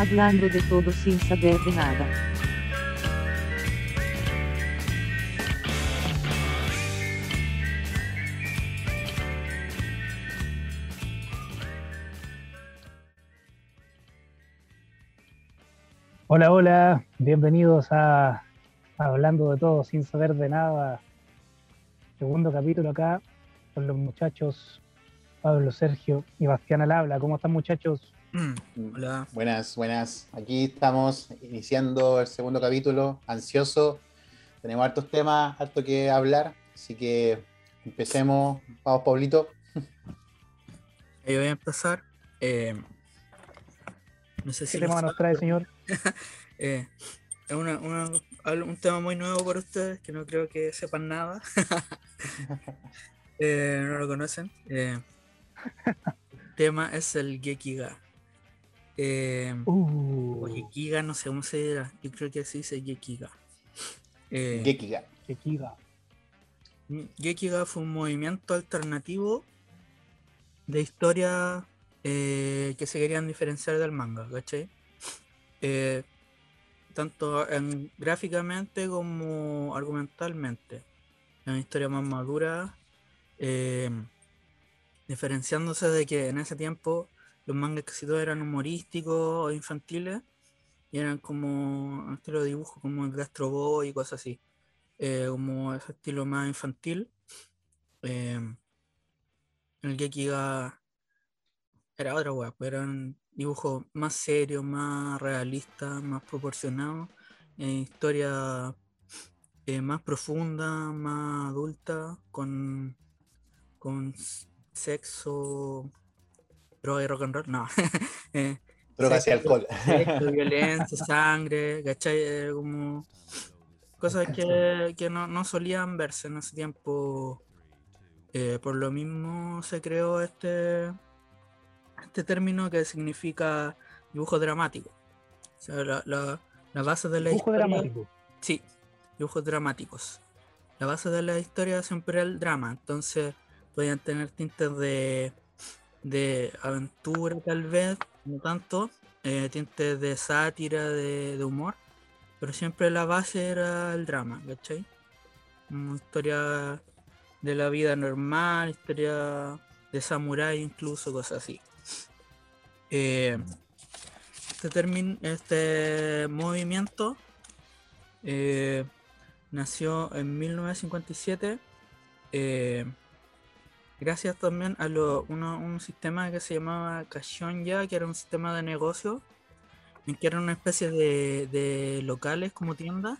hablando de todo sin saber de nada. Hola, hola, bienvenidos a Hablando de todo sin saber de nada. Segundo capítulo acá con los muchachos Pablo, Sergio y Bastián al habla. ¿Cómo están muchachos? Mm, hola. Buenas, buenas. Aquí estamos iniciando el segundo capítulo, ansioso. Tenemos hartos temas, harto que hablar, así que empecemos. Vamos, Pablito. Yo voy a empezar. Eh, no sé si ¿Qué tema nos trae, señor? eh, es una, un tema muy nuevo para ustedes, que no creo que sepan nada. eh, no lo conocen. Eh, el tema es el Gekiga. Eh, uh. O Gekiga, no sé cómo se dirá. Yo creo que así dice Gekiga. Eh. Gekiga. Mm, Gekiga fue un movimiento alternativo de historia eh, que se querían diferenciar del manga, ¿cachai? Eh, tanto en, gráficamente como argumentalmente. Es una historia más madura, eh, diferenciándose de que en ese tiempo los mangas casi todos eran humorísticos o infantiles y eran como estilo de dibujo como el Gastro Boy y cosas así, como ese estilo más infantil. el Gekiga era otra pero pues, eran dibujos más serios, más realistas, más proporcionados, eh, historia eh, más profunda, más adulta, con, con sexo, droga y rock and roll, no. eh, Drogas y alcohol. violencia, sangre, ¿cachai? como cosas que, que no, no, solían verse en ese tiempo. Eh, por lo mismo se creó este este término que significa dibujo dramático. O sea, la, base de la dibujo dramático. Sí, dibujos dramáticos. La base de la historia siempre era el drama, entonces podían tener tintes de, de aventura tal vez, no tanto, eh, tintes de sátira, de, humor, pero siempre la base era el drama, ¿cachai? Una historia de la vida normal, historia de samurái incluso, cosas así. Eh, este, este movimiento eh, nació en 1957 eh, gracias también a un sistema que se llamaba Ya, que era un sistema de negocio en que era una especie de, locales como tiendas,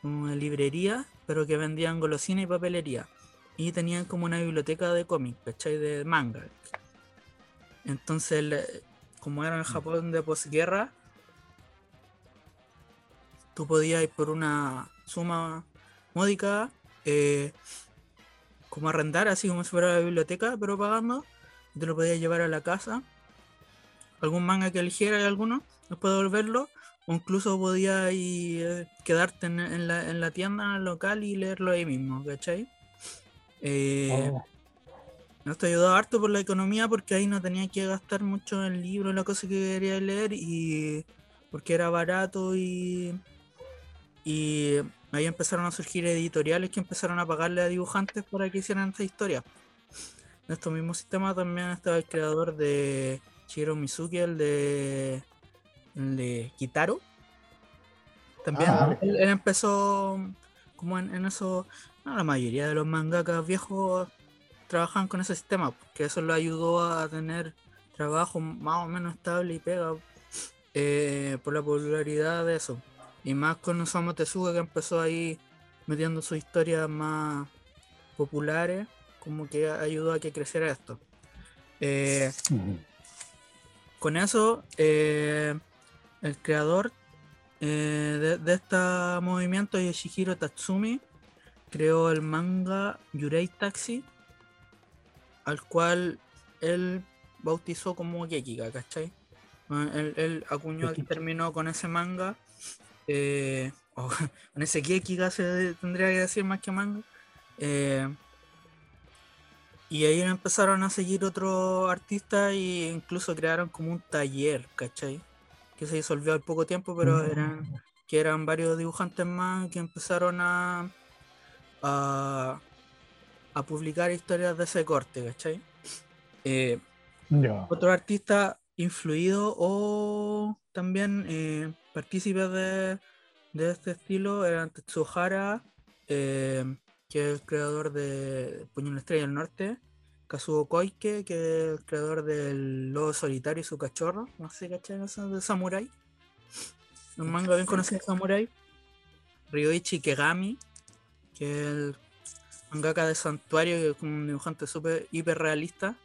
como librería, pero que vendían golosina y papelería. Y tenían como una biblioteca de cómics, ¿cachai? De manga. Entonces como era en el mm. Japón de posguerra, tú podías ir por una suma módica, eh, como arrendar, así como si fuera la biblioteca, pero pagando, y te lo podías llevar a la casa. Algún manga que eligiera alguno, después devolverlo, o incluso podías eh, quedarte en, la, en, la, tienda local y leerlo ahí mismo, ¿cachai? Eh, oh. Esto ayudó harto por la economía porque ahí no tenía que gastar mucho en libros, la cosa que quería leer y porque era barato y, y ahí empezaron a surgir editoriales que empezaron a pagarle a dibujantes para que hicieran esta historia. En estos mismos sistemas también estaba el creador de Shiro Mizuki, el de, el de Kitaro. También ah. él, empezó como en, en eso, la mayoría de los mangakas viejos trabajan con ese sistema, porque eso lo ayudó a tener trabajo más o menos estable y pega eh, por la popularidad de eso. Y más con Osamu Tezuka que empezó ahí metiendo sus historias más populares, como que ayudó a que creciera esto. Eh, con eso, eh, el creador de, de, este movimiento, Yoshihiro Tatsumi, creó el manga Yurei Taxi, al cual él bautizó como Gekiga, ¿cachai? Él, acuñó el término con ese manga, eh, ese Gekiga se tendría que decir más que manga. Eh, y ahí empezaron a seguir otros artistas e incluso crearon como un taller, ¿cachai? que se disolvió al poco tiempo, pero eran que eran varios dibujantes más que empezaron a, a, a publicar historias de ese corte, ¿cachai? Eh, otro artista influido o también eh, partícipes de, este estilo eran Tetsuhara, eh, que es el creador de Puño en la Estrella del Norte, Kazuo Koike, que es el creador del Lobo Solitario y su cachorro, no sé, ¿cachai? De Samurai. Un manga bien conocido de Samurai. Ryoichi Kegami, que es el mangaka de Santuario, que es un dibujante súper hiper realista.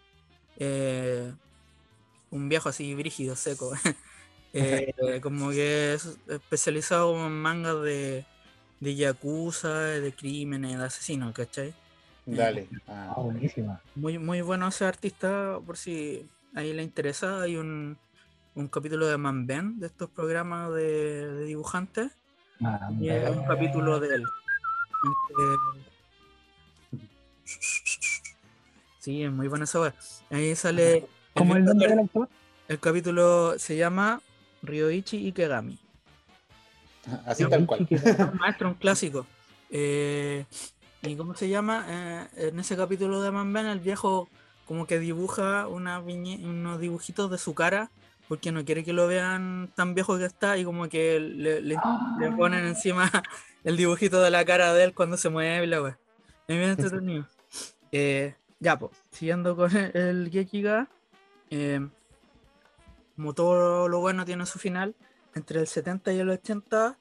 Eh, un viejo así brígido, seco. Eh, como que es especializado en mangas de, de yakuza, de crímenes, de asesinos, ¿cachai? Dale. Ah, Ah, buenísima. Muy, muy bueno ese artista, por si ahí le interesa. Hay un, un capítulo de Manben, de estos programas de, de dibujantes, Ah, y es un capítulo de él. Este- Sí, es muy buena esa. Ahí sale. ¿Cómo es el nombre del autor? El capítulo se llama Ryoichi Ikegami. así tal cual. Un maestro, un clásico. Eh, ¿Y cómo se llama? Eh, en ese capítulo de Man Ben, el viejo como que dibuja una viñe- unos dibujitos de su cara porque no quiere que lo vean tan viejo que está y como que le, le- le ponen encima el dibujito de la cara de él cuando se mueve y la wea. Es bien entretenido. Eh, ya, pues, siguiendo con el, el Gekiga, eh, como todo lo bueno tiene su final, entre el 70 y el 80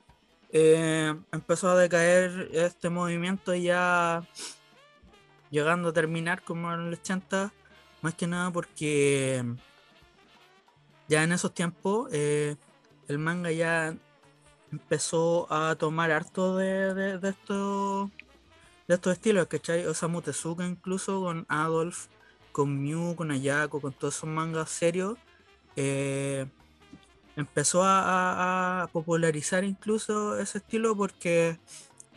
eh, empezó a decaer este movimiento ya llegando a terminar como en el 80, más que nada porque ya en esos tiempos eh, el manga ya empezó a tomar harto de, de, estos de estos estilos, ¿cachai? Osamu Tezuka incluso con Adolf, con Mew, con Ayako, con todos esos mangas serios. Eh, empezó a, popularizar incluso ese estilo porque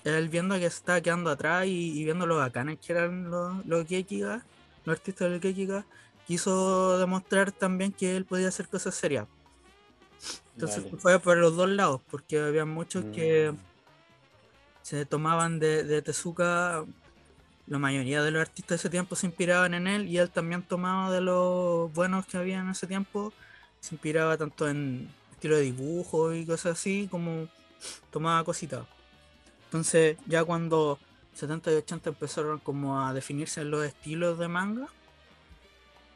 él viendo que se estaba quedando atrás y, y viendo lo bacanes que eran los, los Gekiga, los artistas del Gekiga, quiso demostrar también que él podía hacer cosas serias. Entonces Dale. fue por los dos lados, porque había muchos que Mm. se tomaban de, de Tezuka, la mayoría de los artistas de ese tiempo se inspiraban en él y él también tomaba de los buenos que había en ese tiempo, se inspiraba tanto en estilo de dibujo y cosas así, como tomaba cositas. Entonces ya cuando 70 y 80 empezaron como a definirse los estilos de manga,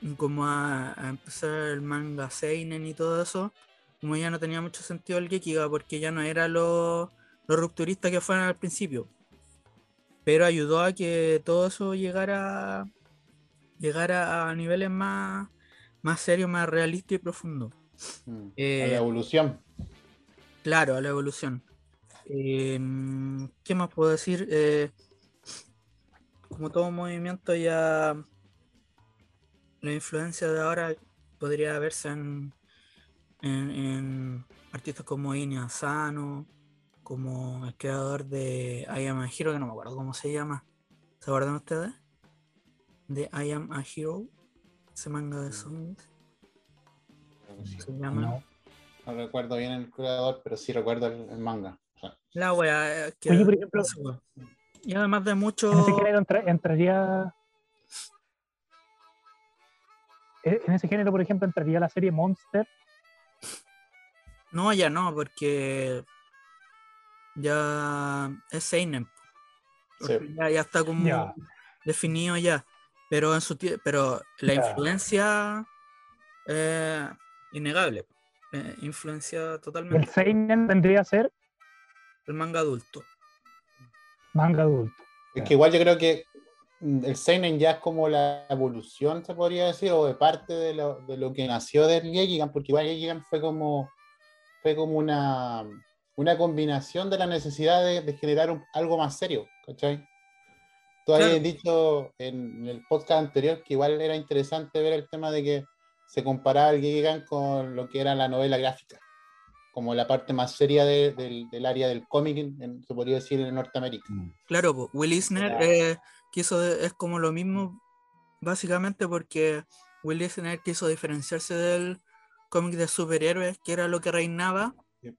y como a, empezar el manga Seinen y todo eso, como ya no tenía mucho sentido el Gekiga porque ya no era lo, lo rupturista que fueron al principio. Pero ayudó a que todo eso llegara, llegara a niveles más, más serios, más realistas y profundos. Mm, Eh, a la evolución. Claro, a la evolución. Eh, ¿Qué más puedo decir? Eh, como todo movimiento ya la influencia de ahora podría verse en, en, en artistas como Inya Asano, como el creador de I Am a Hero, que no me acuerdo cómo se llama. ¿Se acuerdan ustedes? De I Am a Hero, ese manga de zombies. Se llama. No. No recuerdo bien el creador, pero sí recuerdo el, el manga. O sea, La wea. eh, que- Oye, por ejemplo, Y además de mucho. En ese género entra- entraría. e- En ese género, por ejemplo, entraría la serie Monster. No, ya no, porque ya es Seinen. porque Sí. Ya, ya está como Ya. definido ya. Pero en su pero la influencia eh, innegable. eh, influencia El totalmente Seinen vendría a ser el manga adulto. manga adulto. Es que igual yo creo que mm, el Seinen ya es como la evolución, se podría decir, o de parte de lo, de lo que nació del Gekigan, porque igual Gekigan fue como, fue como una, una combinación de la necesidad de, de generar un- algo más serio, ¿cachai? Tú Claro. habías dicho en el podcast anterior que igual era interesante ver el tema de que se comparaba el Gekigan con lo que era la novela gráfica, como la parte más seria de- del, del área del cómic, en- se podría decir, en Norteamérica. Claro, po, Will Eisner Claro. eh, quiso de- es como lo mismo, básicamente porque Will Eisner quiso diferenciarse del cómics de superhéroes, que era lo que reinaba Sí.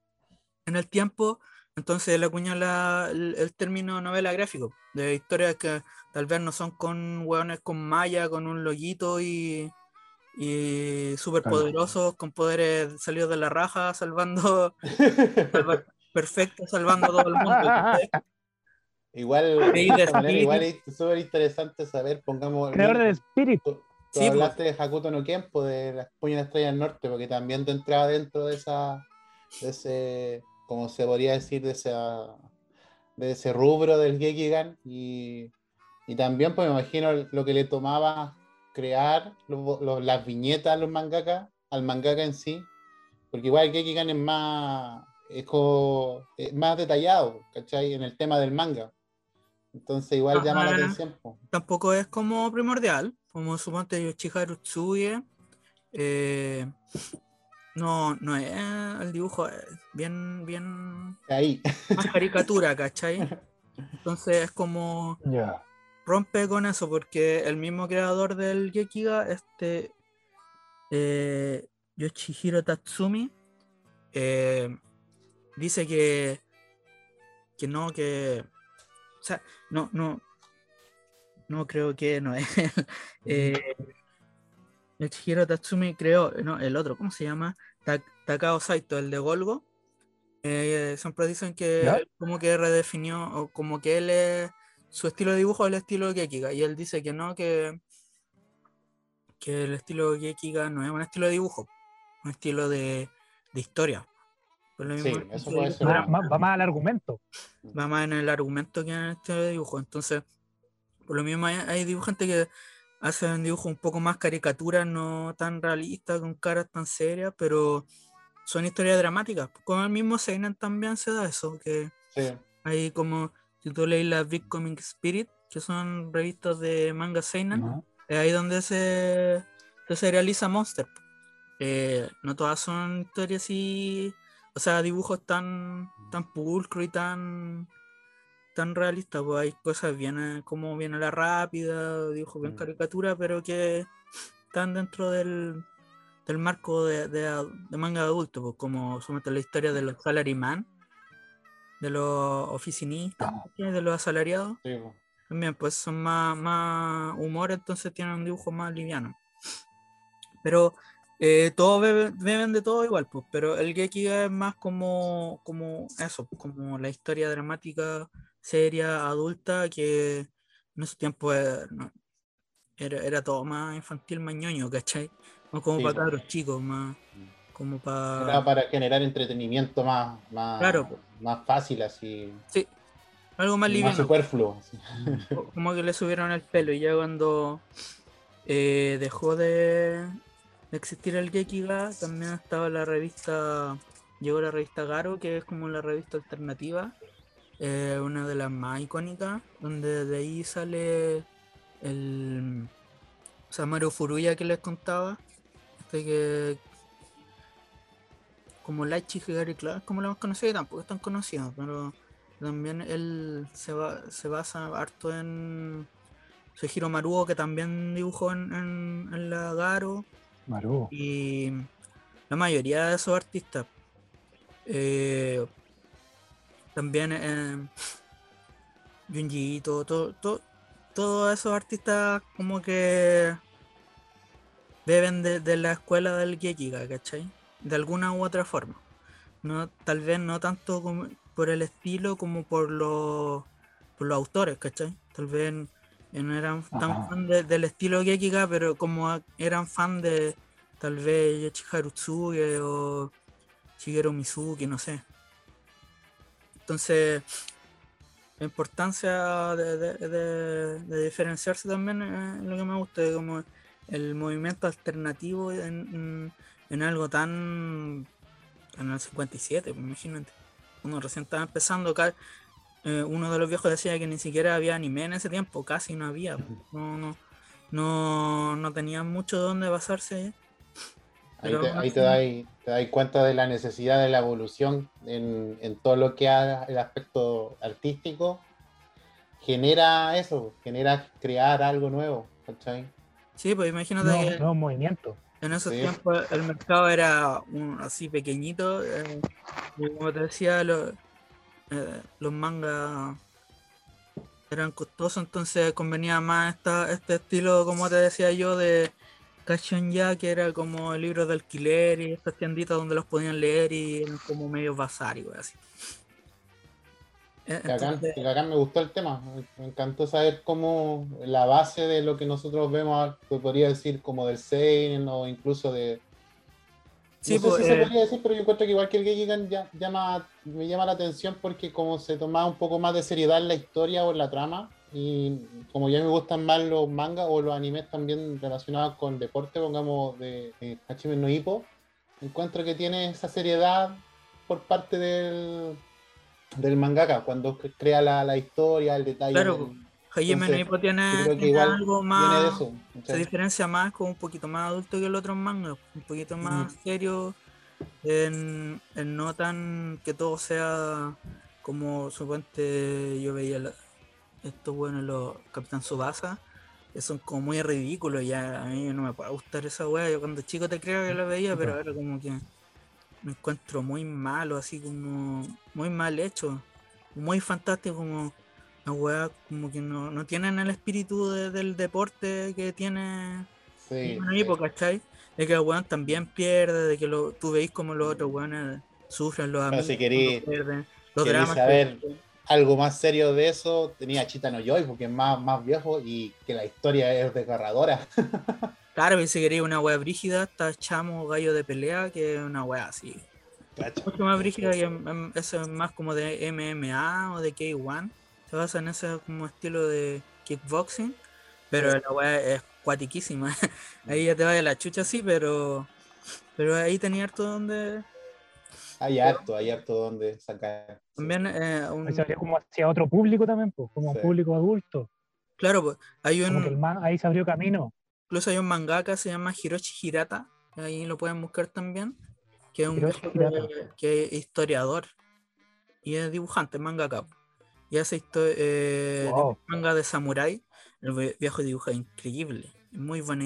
en el tiempo. Entonces le acuñó la- el, el término novela gráfico, de historias que tal vez no son con hueones con malla, con un loguito y, y superpoderosos, con poderes salidos de la raja, salvando, salva- perfecto, salvando a todo el mundo. Igual, espíritu. igual es súper interesante saber, pongamos. Creador de Spirit. Tú, tú Sí, pues. hablaste de Hakuto no Kenpo, de las Puño de la Estrella del Norte, porque también te entraba dentro de esa, de ese, como se podría decir, de esa, de ese rubro del Gekigan y, y también pues me imagino lo que le tomaba crear los- los- las viñetas a los mangakas, al mangaka en sí, porque igual el Gekigan es más, es como- es más detallado, ¿cachai? En el tema del manga. Entonces igual llama la atención. po. tampoco es como primordial, como suponte Yoshiharu Tsuye. eh, no, no es el dibujo, es bien, bien Ahí. más caricatura, ¿cachai? Entonces es como Ya. rompe con eso, porque el mismo creador del Gekiga, este eh, Yoshihiro Tatsumi, eh, dice que, que no, que. O sea, no, no. No creo que no es. Eh, Yoshihiro Tatsumi creó, no, el otro, ¿cómo se llama? Ta- Takao Saito, el de Golgo. Eh, siempre dicen que como que redefinió, o como que él es, su estilo de dibujo es el estilo Gekiga, y él dice que no, que, que el estilo Gekiga no es un estilo de dibujo, un estilo de, de historia. Por lo Sí, mismo, eso de puede ser. Va, va- va más al argumento. va más en el argumento que en el estilo de dibujo. Entonces, por lo mismo hay, hay dibujantes que hacen dibujos un poco más caricaturas, no tan realistas, con caras tan serias, pero son historias dramáticas. Con el mismo Seinen también se da eso, que Sí. hay como, si tú lees las Big Comic Spirit, que son revistas de manga Seinen, ¿no? es ahí donde se, se serializa Monster. Eh, no todas son historias así, o sea, dibujos tan, tan pulcros y tan, tan realistas. Pues hay cosas bien eh, como viene la rápida, dibujos bien Mm. caricatura, pero que están dentro del, del marco de, de ad- de manga adulto, pues, como somete la historia de los salaryman, de los oficinistas, Ah. de los asalariados. Sí, po. También, pues son más, más humor, entonces tienen un dibujo más liviano. Pero eh, todos beben, beben de todo igual, pues. Pero el Gekiga es más como, como eso, como la historia dramática, seria, adulta, que en ese tiempo era, no, era, era todo más infantil, más ñoño, ¿cachai? No como Sí, para pues. cabros chicos, más como para. Era para generar entretenimiento más, más, Claro, más fácil, así. Sí, algo más y más liviano. superfluo. así. co- como que le subieron el pelo y ya cuando eh, dejó de, de existir el Gekiga también estaba la revista llegó la revista Garo que es como la revista alternativa eh, una de las más icónicas donde de ahí sale el Samaru Furuya que les contaba este que como Laichi Higari Club, como lo hemos conocido, tampoco es tan conocido, pero también él se, ba- se basa harto en Sejiro Maruo, que también dibujó en, en, en la Garo, Maru. y la mayoría de esos artistas. eh, también eh, Junji todo, todo- todos esos artistas como que beben de, de la escuela del Gekiga, ¿cachai? De alguna u otra forma. No, tal vez no tanto como por el estilo como por los, por los autores, ¿cachai? Tal vez no eran tan Ajá. fan de- del estilo Gekiga, pero como eran fan de tal vez Yoshihiro Tsuge o Shigeru Mizuki, no sé. Entonces, la importancia de, de- de- de diferenciarse también es lo que me gusta, como el movimiento alternativo en, algo tan... en el 57, pues, imagínate. Uno recién estaba empezando, eh, uno de los viejos decía que ni siquiera había anime en ese tiempo, casi no había. pues, No, no, no, no tenían mucho de dónde Ahí te, ahí te así- das, te das cuenta de la necesidad de la evolución en, en todo lo que haga el aspecto artístico. Genera eso, genera crear algo nuevo, ¿cachai? Sí, pues imagínate nuevos, que nuevos movimientos. en esos Sí. tiempos el mercado era un- así pequeñito. eh, y como te decía, lo- eh, los mangas eran costosos, entonces convenía más esta, este estilo, como te decía yo, de Cashion ya, que era como libros de alquiler y estas tienditas donde los podían leer y eran como medio bazar y wey, así. Acá, entonces, acá me gustó el tema. Me- encantó saber cómo la base de lo que nosotros vemos, se podría decir como del Seinen o incluso de. Sí, no sé pues, si se eh, podría decir, pero yo encuentro que igual que el Geigen ya, llama, me llama la atención porque como se tomaba un poco más de seriedad en la historia o en la trama, y como ya me gustan más los mangas o los animes también relacionados con deporte, pongamos de, de Hachime no Ippo, encuentro que tiene esa seriedad por parte del, del mangaka, cuando cre- crea la, la historia, el detalle. Claro, Hajime no entonces, Ippo tiene, algo más. de eso. Se diferencia más como un poquito más adulto que el otro manga, un poquito más serio, en, en no tan que todo sea como suponte yo veía la- estos buenos los Capitán Subasa, que son como muy ridículos ya, a mí no me puede gustar esa wea, yo cuando chico te creo que lo veía, pero ahora como que me encuentro muy malo, así como muy mal hecho, muy fantástico como la wea como que no, no tienen el espíritu de- del deporte que tiene Sí, una época, ¿cachai? De que el weón también pierde, de que lo, tú veis como los otros weones sufren, los amigos si querí- pierden, los dramas. que- algo más serio de eso tenía Chita no Joy, porque es más, más viejo y que la historia es desgarradora. Claro, y si queréis una wea brígida, está Chamo Gallo de Pelea, que es una wea así. Cacha. Mucho más brígida y eso es más como de MMA o de K1. Se basa en ese como estilo de kickboxing, pero la wea es cuatiquísima. ahí ya te vaya la chucha, sí, pero, pero ahí tenía harto donde. Hay harto, hay harto donde sacar. También eh, un- Ahí se abrió como hacia otro público también, pues, como Sí. un público adulto. Claro, pues, hay el un, man- ahí se abrió camino. incluso hay un mangaka, se llama Hiroshi Hirata, ahí lo pueden buscar también, que es un Hiroshi viejo Hirata. que, que es historiador y es dibujante, mangaka. Y hace eh, Wow. manga de samurái, el vie- viejo dibuja increíble, muy bueno,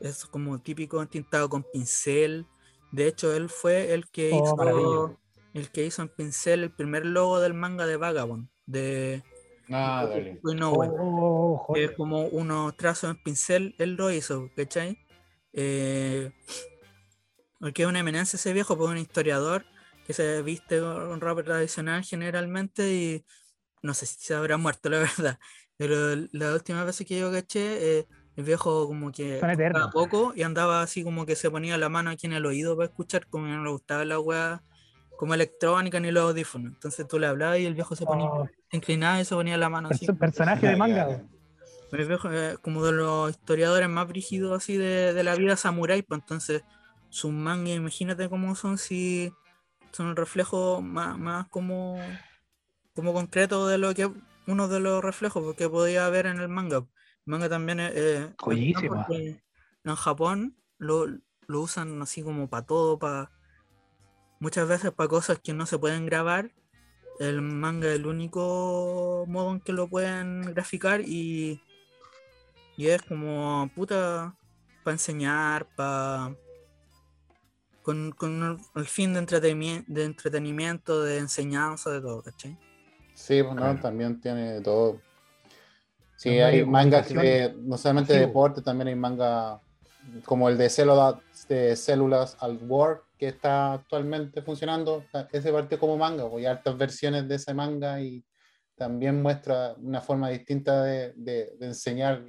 es como típico tintado con pincel. De hecho, él fue el que Oh, maravilla. hizo el que hizo en pincel el primer logo del manga de Vagabond, de Ah, dale. Inoue Oh, que joder. es como unos trazos en pincel, él lo hizo, ¿cachai? Eh, porque es una eminencia ese viejo, pues un historiador que se viste con ropa tradicional generalmente y no sé si se habrá muerto, la verdad. Pero la última vez que yo caché, eh, el viejo como que a poco y andaba así como que se ponía la mano aquí en el oído para escuchar, como que no le gustaba la weá como electrónica ni los audífonos. Entonces tú le hablabas y el viejo se ponía, Oh, se inclinaba y se ponía la mano así. perso- personaje de manga. El viejo, eh, como de los historiadores más brígidos así de, de la vida samurái, pues entonces sus mangas, imagínate cómo son si son el reflejo más, más como, como concreto de lo que uno de los reflejos que podía haber en el manga. El manga también es, eh, Joyísima. en Japón lo, lo usan así como para todo, para muchas veces para cosas que no se pueden grabar. El manga es el único modo en que lo pueden graficar y, y es como puta para enseñar, para con, con el, fin de entretenimiento, de entretenimiento, de enseñanza, de todo, ¿cachai? Sí, pues no, también tiene todo. Sí, hay mangas de, no solamente de deporte, también hay manga como el de Células, de Células al War, que está actualmente funcionando. Ese partió como manga, hay hartas versiones de ese manga y también muestra una forma distinta de, de- de enseñar,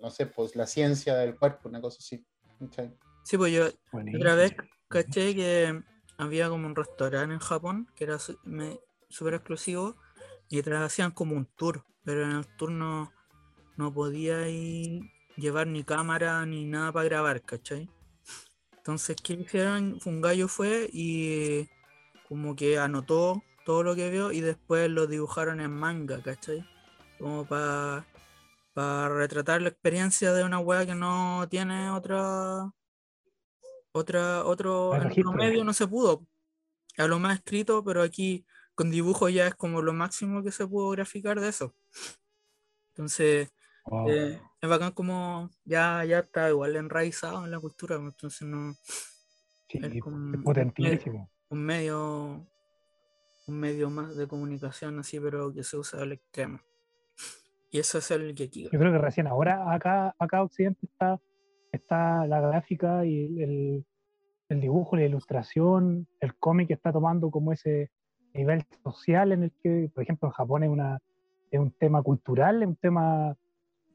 no sé, pues la ciencia del cuerpo, una cosa así. ¿cachai? Sí, pues yo Buenísimo. otra vez caché que había como un restaurante en Japón que era súper exclusivo y te hacían como un tour, pero en el tour no, no podía ir- llevar ni cámara ni nada para grabar, ¿cachai? Entonces, ¿qué hicieron? Un gallo fue y como que anotó todo lo que vio y después lo dibujaron en manga, ¿cachai? Como para retratar la experiencia de una wea que no tiene otra otra otro, otro registro. medio no se pudo. A lo más escrito, pero aquí con dibujo ya es como lo máximo que se pudo graficar de eso. Entonces, Eh, es bacán como ya, ya está igual enraizado en la cultura, pues, entonces no Sí, es como- es potentísimo. un medio un medio más de comunicación así, pero que se usa al extremo. Y eso es el Gekiga. Yo creo que recién ahora acá, acá Occidente está, está la gráfica y el, el- el dibujo, la ilustración, el cómic está tomando como ese nivel social en el que, por ejemplo, en Japón es, una, es un tema cultural, es un tema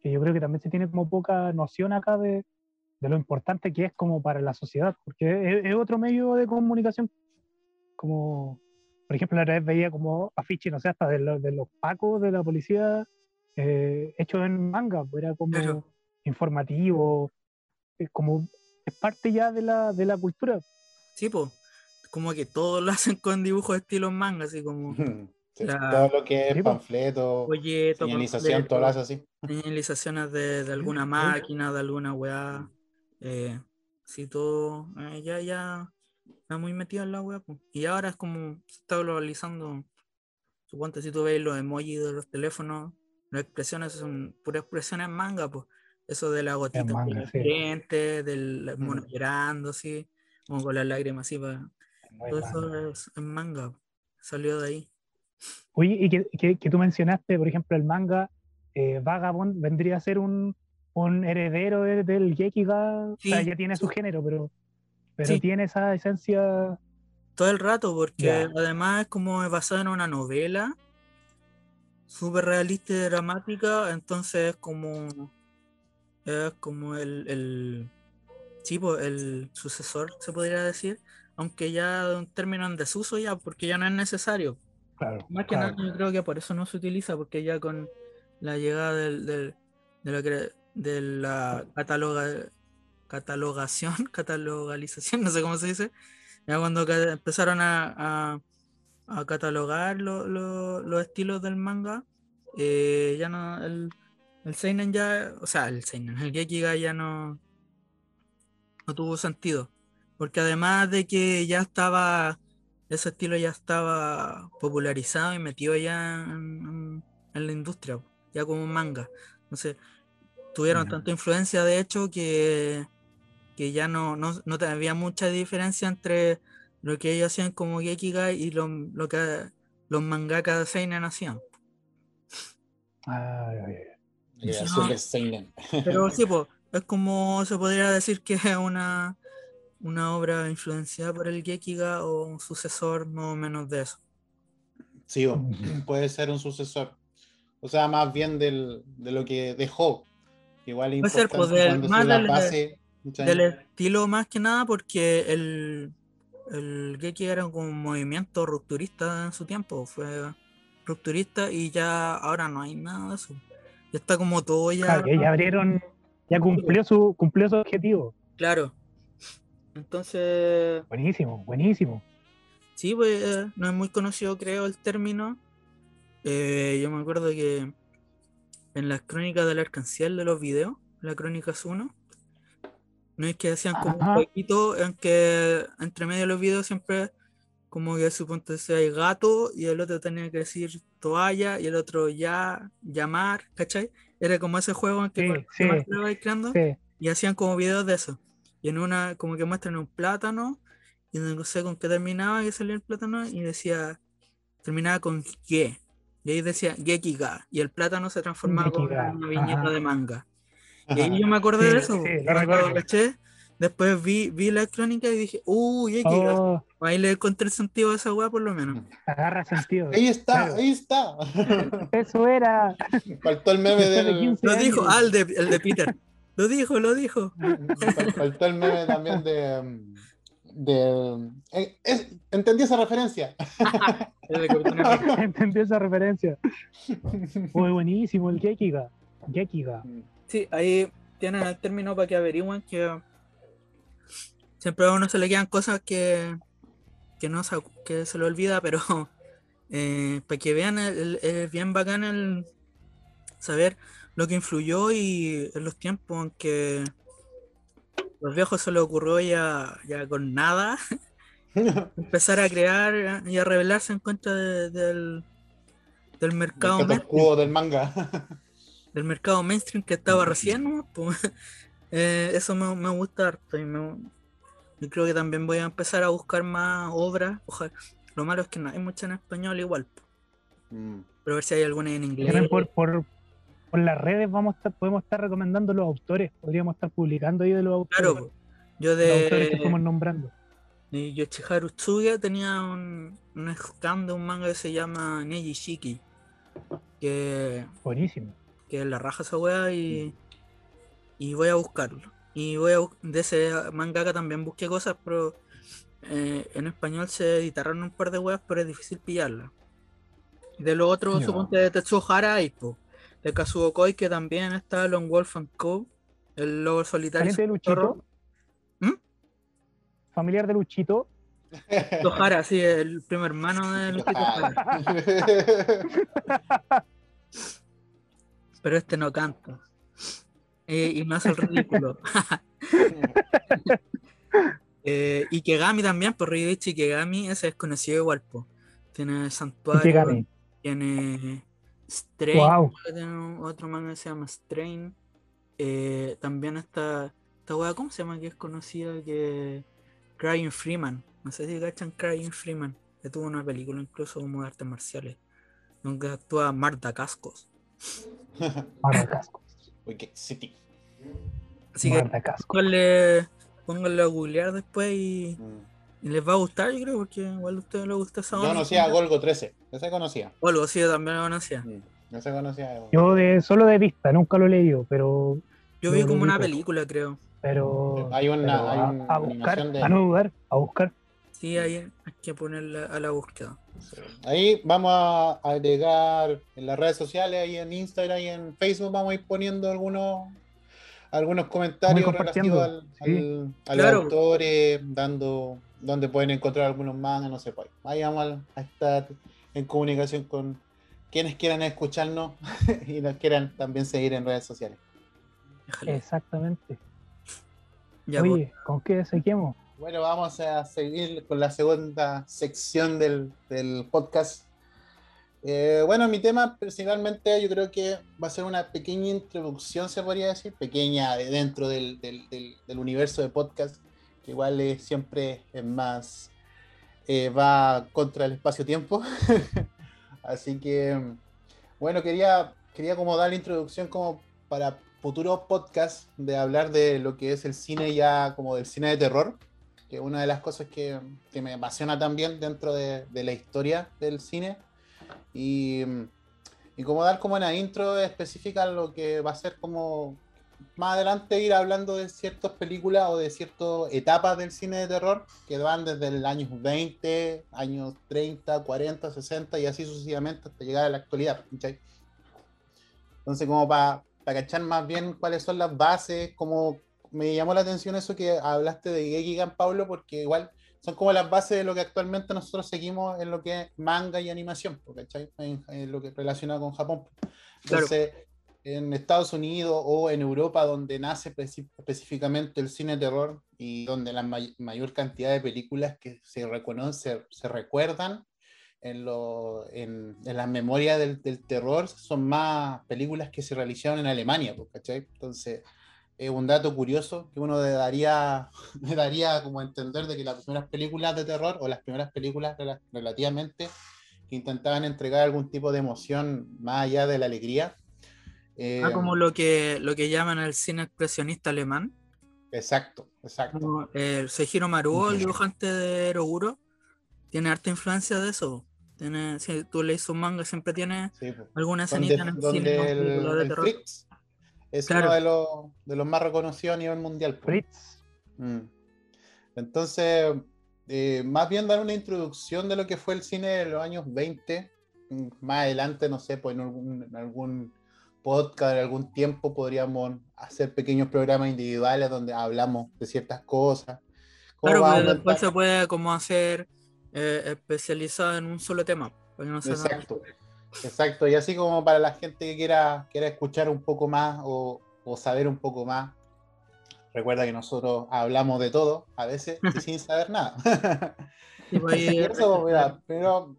que yo creo que también se tiene como poca noción acá de, de lo importante que es como para la sociedad, porque es, es otro medio de comunicación. Como, por ejemplo, la otra vez veía como afiches, no sé, hasta de, los- de los pacos de la policía eh, hechos en manga, pues, era como Claro. informativo, es como es parte ya de la, de la cultura. Sí, pues, como que todos lo hacen con dibujos estilo manga, así como La- Todo lo que es panfleto, folletos, señalización, todo lo hace así. señalizaciones de, de alguna máquina, de alguna weá. Eh, sí, todo eh, ya, ya está muy metido en la weá. po. Y ahora es como se está globalizando. Suponte si tú ves los emojis de los teléfonos, las expresiones son puras expresiones en manga, pues. Eso de la gotita en manga, sí. frente, del mono Mm. llorando, así, como con las lágrimas así, todo manga. eso es en manga, salió de ahí. Oye, y que, que- que tú mencionaste, por ejemplo, el manga eh, Vagabond vendría a ser un, un heredero de- del Gekiga, o sea, ya tiene su género, pero, pero Sí. tiene esa esencia. todo el rato, porque Ya. además es como basado en una novela súper realista y dramática, entonces es como es como el, el sí, pues, el sucesor, se podría decir, aunque ya un término en desuso ya, porque ya no es necesario. Claro, Más que claro. nada yo creo que por eso no se utiliza, porque ya con la llegada del, del- de, la, cre- de la cataloga, catalogación, catalogalización, no sé cómo se dice, ya cuando empezaron a, a- a catalogar lo- lo- los estilos del manga, eh, ya no, el, el Seinen ya, o sea, el Seinen, el Gekiga ya no, no tuvo sentido, porque además de que ya estaba ese estilo ya estaba popularizado y metido ya en, la industria, ya como manga. Entonces, tuvieron Ya. tanta influencia, de hecho, que, que ya no, no, no había mucha diferencia entre lo que ellos hacían como Gekiga y lo, lo que los mangakas de Seinen hacían. Ay, ay, ay. Era Sí, no. Seinen. Pero sí, pues, es como se podría decir que es una, una obra influenciada por el Gekiga o un sucesor más o menos de eso. Sí, puede ser un sucesor. O sea, más bien del, de lo que dejó. Igual Puede ser, pues, del- más del- base. ¿cachai? Del estilo más que nada porque el, el Geki era como un movimiento rupturista en su tiempo, fue rupturista y ya ahora no hay nada de eso. Ya está como todo ya. Claro, ya abrieron, ya cumplió su, cumplió su objetivo. Claro. Entonces, Buenísimo, buenísimo. sí, pues no es muy conocido, creo, el término. Eh, yo me acuerdo que en las crónicas del arcanciel de los videos, la crónicas 1, no es que hacían como Ajá. un poquito en que entre medio de los videos siempre como que suponte sea hay gato y el otro tenía que decir toalla y el otro ya, llamar, ¿cachai? Era como ese juego en que Sí, sí. creando Sí, y hacían como videos de eso. Y en una, como que muestran un plátano, y no sé con qué terminaba, que salía el plátano, y decía, terminaba con Ge. Y ahí decía Gekiga, y el plátano se transformaba en una viñeta ajá. de manga. Y ahí yo me acordé Sí, de eso. sí, lo recuerdo. caché, después vi, vi la crónica y dije, uh, Gekiga. Oh, Ahí le encontré el sentido a esa weá por lo menos. agarra sentido. Ahí está, Claro. ahí está. Eso era. Faltó el meme de del. 15 Lo dijo, ah, el de, el de Peter. Lo dijo, lo dijo. Fal- Faltó el meme también de. mm, de eh, es- entendí esa referencia. Entendí esa referencia. Muy buenísimo el Gekiga. Gekiga. Sí, ahí tienen el término para que averigüen que siempre a uno se le quedan cosas que, que no se, que se le olvida, pero eh, para que vean, es bien bacán el saber lo que influyó y en los tiempos en que los viejos se les ocurrió ya, ya con nada empezar a crear y a rebelarse en contra de- del, del mercado El mainstream. cubo del manga. del mercado mainstream que estaba recién, ¿no? Pues, eh, eso me, me, gusta harto y me, yo creo que también voy a empezar a buscar más obras. Ojalá. Lo malo es que no hay muchas en español igual. Mm. Pero a ver si hay alguna en inglés. Por, por, por, las redes vamos a estar, podemos estar recomendando los autores. Podríamos estar publicando ahí de los autores. Claro, yo de. Los autores que estamos nombrando. Y Yoshiharu Tsuga tenía un, un scan de un manga que se llama Neji Shiki. Que. Buenísimo. Que es la raja esa weá y. Y voy a buscarlo. Y voy a, de ese mangaka también busqué cosas, pero eh, en español se editaron un par de weas, pero es difícil pillarla. De lo otro, no. suponte de Tetsuo Hara de Kazuo Koi, que también está Long Wolf and Co. El lobo solitario. de Luchito? ¿Mm? ¿Familiar de Luchito? Hara, sí, el primer hermano de Luchito Pero este no canta. Eh, y me hace el ridículo. eh, y Kegami también, por pues y Kegami, ese es conocido igual, po. Tiene Santuario, tiene Strain, otro manga que se llama Strain. Eh, también está esta weá, ¿cómo se llama? Que es conocida que Crying Freeman. No sé si cachan Crying Freeman, que tuvo una película incluso como de artes marciales, donde actúa Marta Cascos. Marta Cascos. City. Así que pónganle, pónganle a googlear después y, mm. Y, les va a gustar, yo creo, porque igual a ustedes les gusta esa Yo conocía a Golgo 13, ese conocía. Golgo, sí, también lo conocía. Mm. Ese conocía. Yo de, solo de vista, nunca lo he leído, pero. Yo vi como una película, creo. Pero. Hay una. pero hay a, una a buscar, de... a no dudar, a buscar. Sí, ahí hay que ponerla a la búsqueda. Ahí vamos a agregar en las redes sociales, ahí en Instagram y en Facebook, vamos a ir poniendo algunos algunos comentarios relativos al, sí. al, a los autores, dando donde pueden encontrar algunos mangas, no sé, pues. ahí vamos a estar en comunicación con quienes quieran escucharnos y nos quieran también seguir en redes sociales. Exactamente. Ya, Oye, pues. ¿con qué seguimos? Bueno, vamos a seguir con la segunda sección del, del podcast. Eh, bueno, mi tema principalmente yo creo que va a ser una pequeña introducción, se podría decir, pequeña dentro del, del, del universo de podcast, que igual es, siempre es más, eh, va contra el espacio-tiempo. Así que, bueno, quería, quería como dar la introducción como para futuros podcasts de hablar de lo que es el cine ya como del cine de terror que es una de las cosas que, que me apasiona también dentro de, de, la historia del cine. Y, y, como dar como una intro específica lo que va a ser como más adelante ir hablando de ciertas películas o de ciertas etapas del cine de terror que van desde el año 20, años 30, 40, 60 y así sucesivamente hasta llegar a la actualidad. ¿sí? Entonces como para, para cachar más bien cuáles son las bases, cómo me llamó la atención eso que hablaste de Gekigan, Pablo, porque igual son como las bases de lo que actualmente nosotros seguimos en lo que es manga y animación, ¿cachai? En, en lo que relacionado con Japón. Entonces, claro. En Estados Unidos o en Europa, donde nace específicamente el cine terror y donde la may mayor cantidad de películas que se reconocen, se, recuerdan en, lo, en, en la memoria del, del, terror, son más películas que se realizaron en Alemania, ¿cachai? Entonces, es un dato curioso que uno le daría, le daría como entender de que las primeras películas de terror o las primeras películas relativamente que intentaban entregar algún tipo de emoción más allá de la alegría. Eh, ah, como lo que, lo que llaman el cine expresionista alemán. Exacto, exacto. Como el Seijiro Maruo, el dibujante de Eroguro, tiene harta influencia de eso. Tiene, si tú lees un manga, siempre tiene sí, alguna escenita en el cine. El, de terror. Flix, es claro. uno de los, de los, más reconocidos a nivel mundial. Fritz. Mm. Entonces, eh, más bien dar una introducción de lo que fue el cine de los años 20. Mm, más adelante, no sé, pues en algún, en algún podcast, en algún tiempo podríamos hacer pequeños programas individuales donde hablamos de ciertas cosas. Claro, pero después se puede como hacer eh, especializado en un solo tema. No Exacto. Exacto, y así como para la gente que quiera, quiera escuchar un poco más o, o saber un poco más, recuerda que nosotros hablamos de todo, a veces, y sin saber nada. Sí, pues, eso, mira, primero,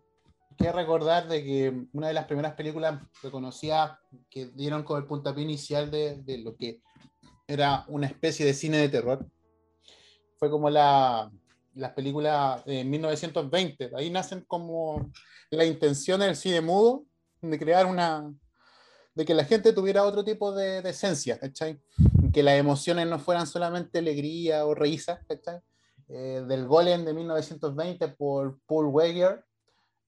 que recordar de que una de las primeras películas reconocidas que dieron como el puntapié inicial de, de lo que era una especie de cine de terror fue como la, las películas de 1920. Ahí nacen como la intención del cine mudo de crear una, de que la gente tuviera otro tipo de, de esencia, ¿cachai? Que las emociones no fueran solamente alegría o risa, ¿cachai? Eh, del Golem de 1920 por Paul Weger,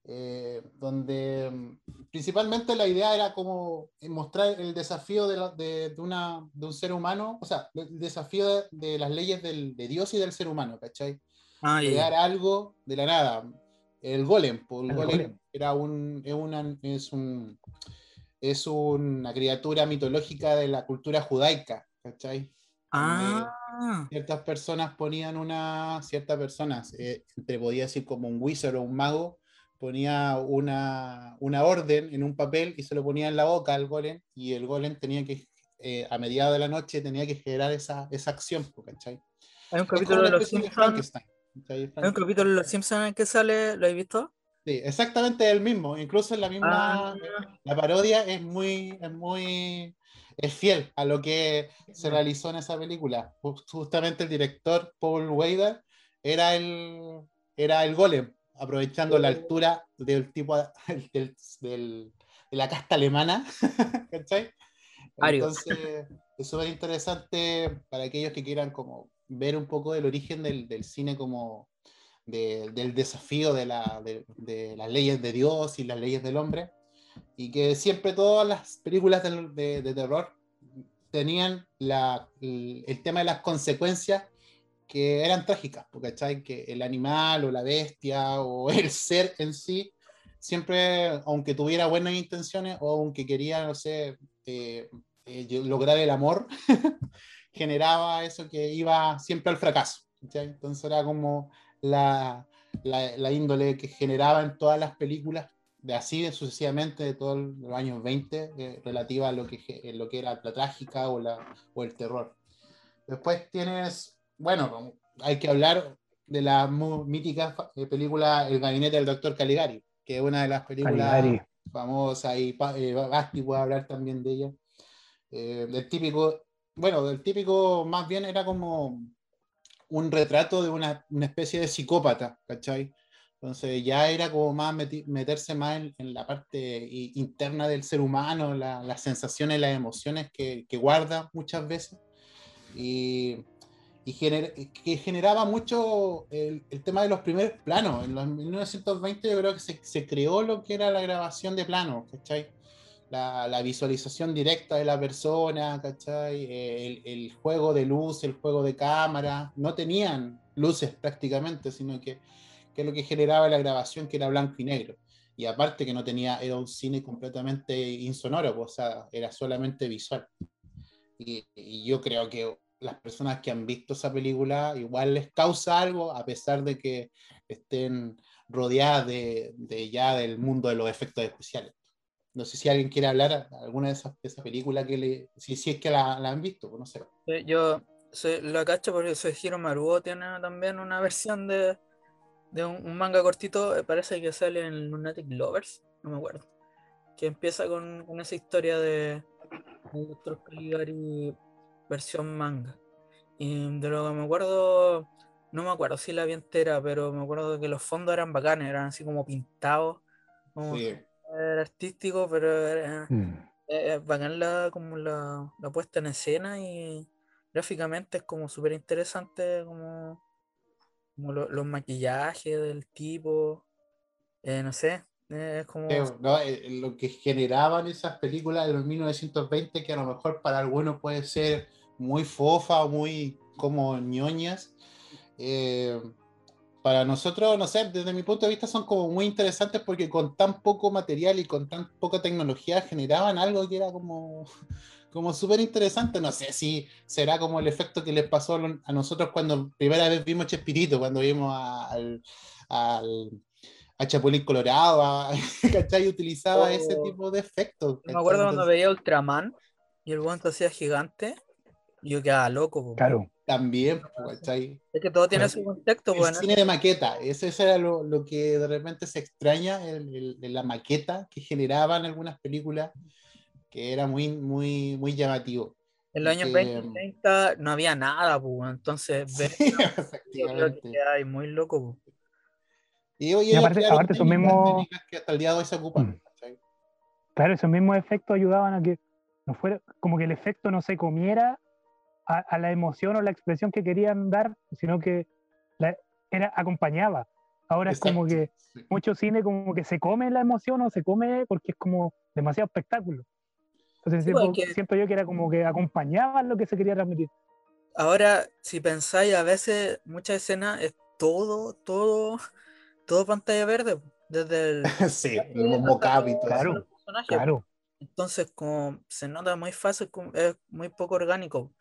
eh, donde mm, principalmente la idea era como mostrar el desafío de, la, de, de, una, de, un ser humano, o sea, el desafío de, de las leyes del, de Dios y del ser humano, ¿cachai? Ah, Crear yeah. algo de la nada. El Golem, Paul el Golem, golem. era un, es, una, es un es una criatura mitológica de la cultura judaica, ¿cachai? Ah. Ciertas personas ponían una, ciertas personas, eh, te podía decir como un wizard o un mago, ponía una, una, orden en un papel y se lo ponía en la boca al golem y el golem tenía que, eh, a mediados de la noche, tenía que generar esa, esa acción, ¿cachai? Hay un capítulo de los Simpsons. Hay un capítulo de los Simpsons en que sale, ¿lo has visto? Sí, exactamente el mismo. Incluso en la misma. Ah. La parodia es muy, es muy. Es fiel a lo que se realizó en esa película. Justamente el director Paul Weider era el, era el golem, aprovechando la altura del tipo del, del, de la casta alemana. ¿Cachai? Entonces, es súper interesante para aquellos que quieran como ver un poco del origen del, del cine como de, del desafío de, la, de, de, las leyes de Dios y las leyes del hombre, y que siempre todas las películas de, de terror tenían la, el, el, tema de las consecuencias que eran trágicas, ¿sabes? que el animal o la bestia o el ser en sí, siempre, aunque tuviera buenas intenciones o aunque quería, no sé, eh, eh, lograr el amor, generaba eso que iba siempre al fracaso. ¿sabes? Entonces era como la, la, la, índole que generaba en todas las películas, de así sucesivamente de todos los años 20, eh, relativa a lo que, lo que era la trágica o, la, o el terror. Después tienes, bueno, hay que hablar de la mítica eh, película El gabinete del doctor Caligari, que es una de las películas Caligari. famosas y eh, Basti puede hablar también de ella. Eh, del típico, bueno, del típico más bien era como un retrato de una, una, especie de psicópata, ¿cachai? Entonces ya era como más meti, meterse más en, en, la parte interna del ser humano, la, las sensaciones, las emociones que, que guarda muchas veces. Y, y gener, que generaba mucho el, el, tema de los primeros planos. En los 1920 yo creo que se, se creó lo que era la grabación de planos, ¿cachai? la, la, visualización directa de la persona, ¿cachai? El, el, juego de luz, el juego de cámara, no tenían luces prácticamente, sino que, que lo que generaba la grabación que era blanco y negro. Y aparte que no tenía, era un cine completamente insonoro, pues, o sea, era solamente visual. Y, y, yo creo que las personas que han visto esa película igual les causa algo, a pesar de que estén rodeadas de, de ya del mundo de los efectos especiales. No sé si alguien quiere hablar alguna de esas, de esa película que le. Si, si es que la, la, han visto, pues no sé. Yo soy, la cacho porque soy Hiro Maruo, tiene también una versión de, de un, un, manga cortito, eh, parece que sale en Lunatic Lovers, no me acuerdo. Que empieza con, con esa historia de, de Dr. Caligari versión manga. Y de lo que me acuerdo, no me acuerdo si la vi entera, pero me acuerdo que los fondos eran bacanes, eran así como pintados. Como sí era artístico, pero era, mm. es bacán la, como la, la, puesta en escena y gráficamente es como súper interesante como, como lo, los maquillajes del tipo, eh, no sé, es como... No, eh, lo que generaban esas películas de los 1920 que a lo mejor para algunos puede ser muy fofa o muy como ñoñas. Eh, para nosotros, no sé, desde mi punto de vista son como muy interesantes porque con tan poco material y con tan poca tecnología generaban algo que era como, como súper interesante. No sé si será como el efecto que les pasó a nosotros cuando primera vez vimos Chespirito, cuando vimos al, al a Chapulín Colorado, a, ¿cachai? Utilizaba oh. ese tipo de efectos. Me acuerdo cuando veía Ultraman y el guante hacía gigante Yo quedaba loco, po. Claro. También, ¿cachai? Es que todo tiene Pero su contexto, El bueno. cine de maqueta, eso, eso era lo, lo que de repente se extraña, el- el- el- la maqueta que generaban algunas películas, que era muy, muy, muy llamativo. En los años que- 20 y 30 no había nada, pues. Entonces, Sí, yo creo que quedáis muy loco. Y, hoy Y aparte- aparte esos mismos- técnicas que hasta el día de hoy se ocupan. Mm. Claro, esos mismos efectos ayudaban a que no fuera, como que el efecto no se comiera a, a la emoción o la expresión que querían dar, sino que la- era acompañaba. Ahora es como que Exacto, sí. mucho cine como que se come la emoción o se come porque es como demasiado espectáculo. Entonces Sí, siento, porque- siento yo que era como que acompañaba lo que se quería transmitir. Ahora, si pensáis, a veces muchas escenas es todo, todo, todo pantalla verde, desde el Sí, el mocap y todo Claro. Claro, Entonces, como se nota muy fácil, es muy poco orgánico.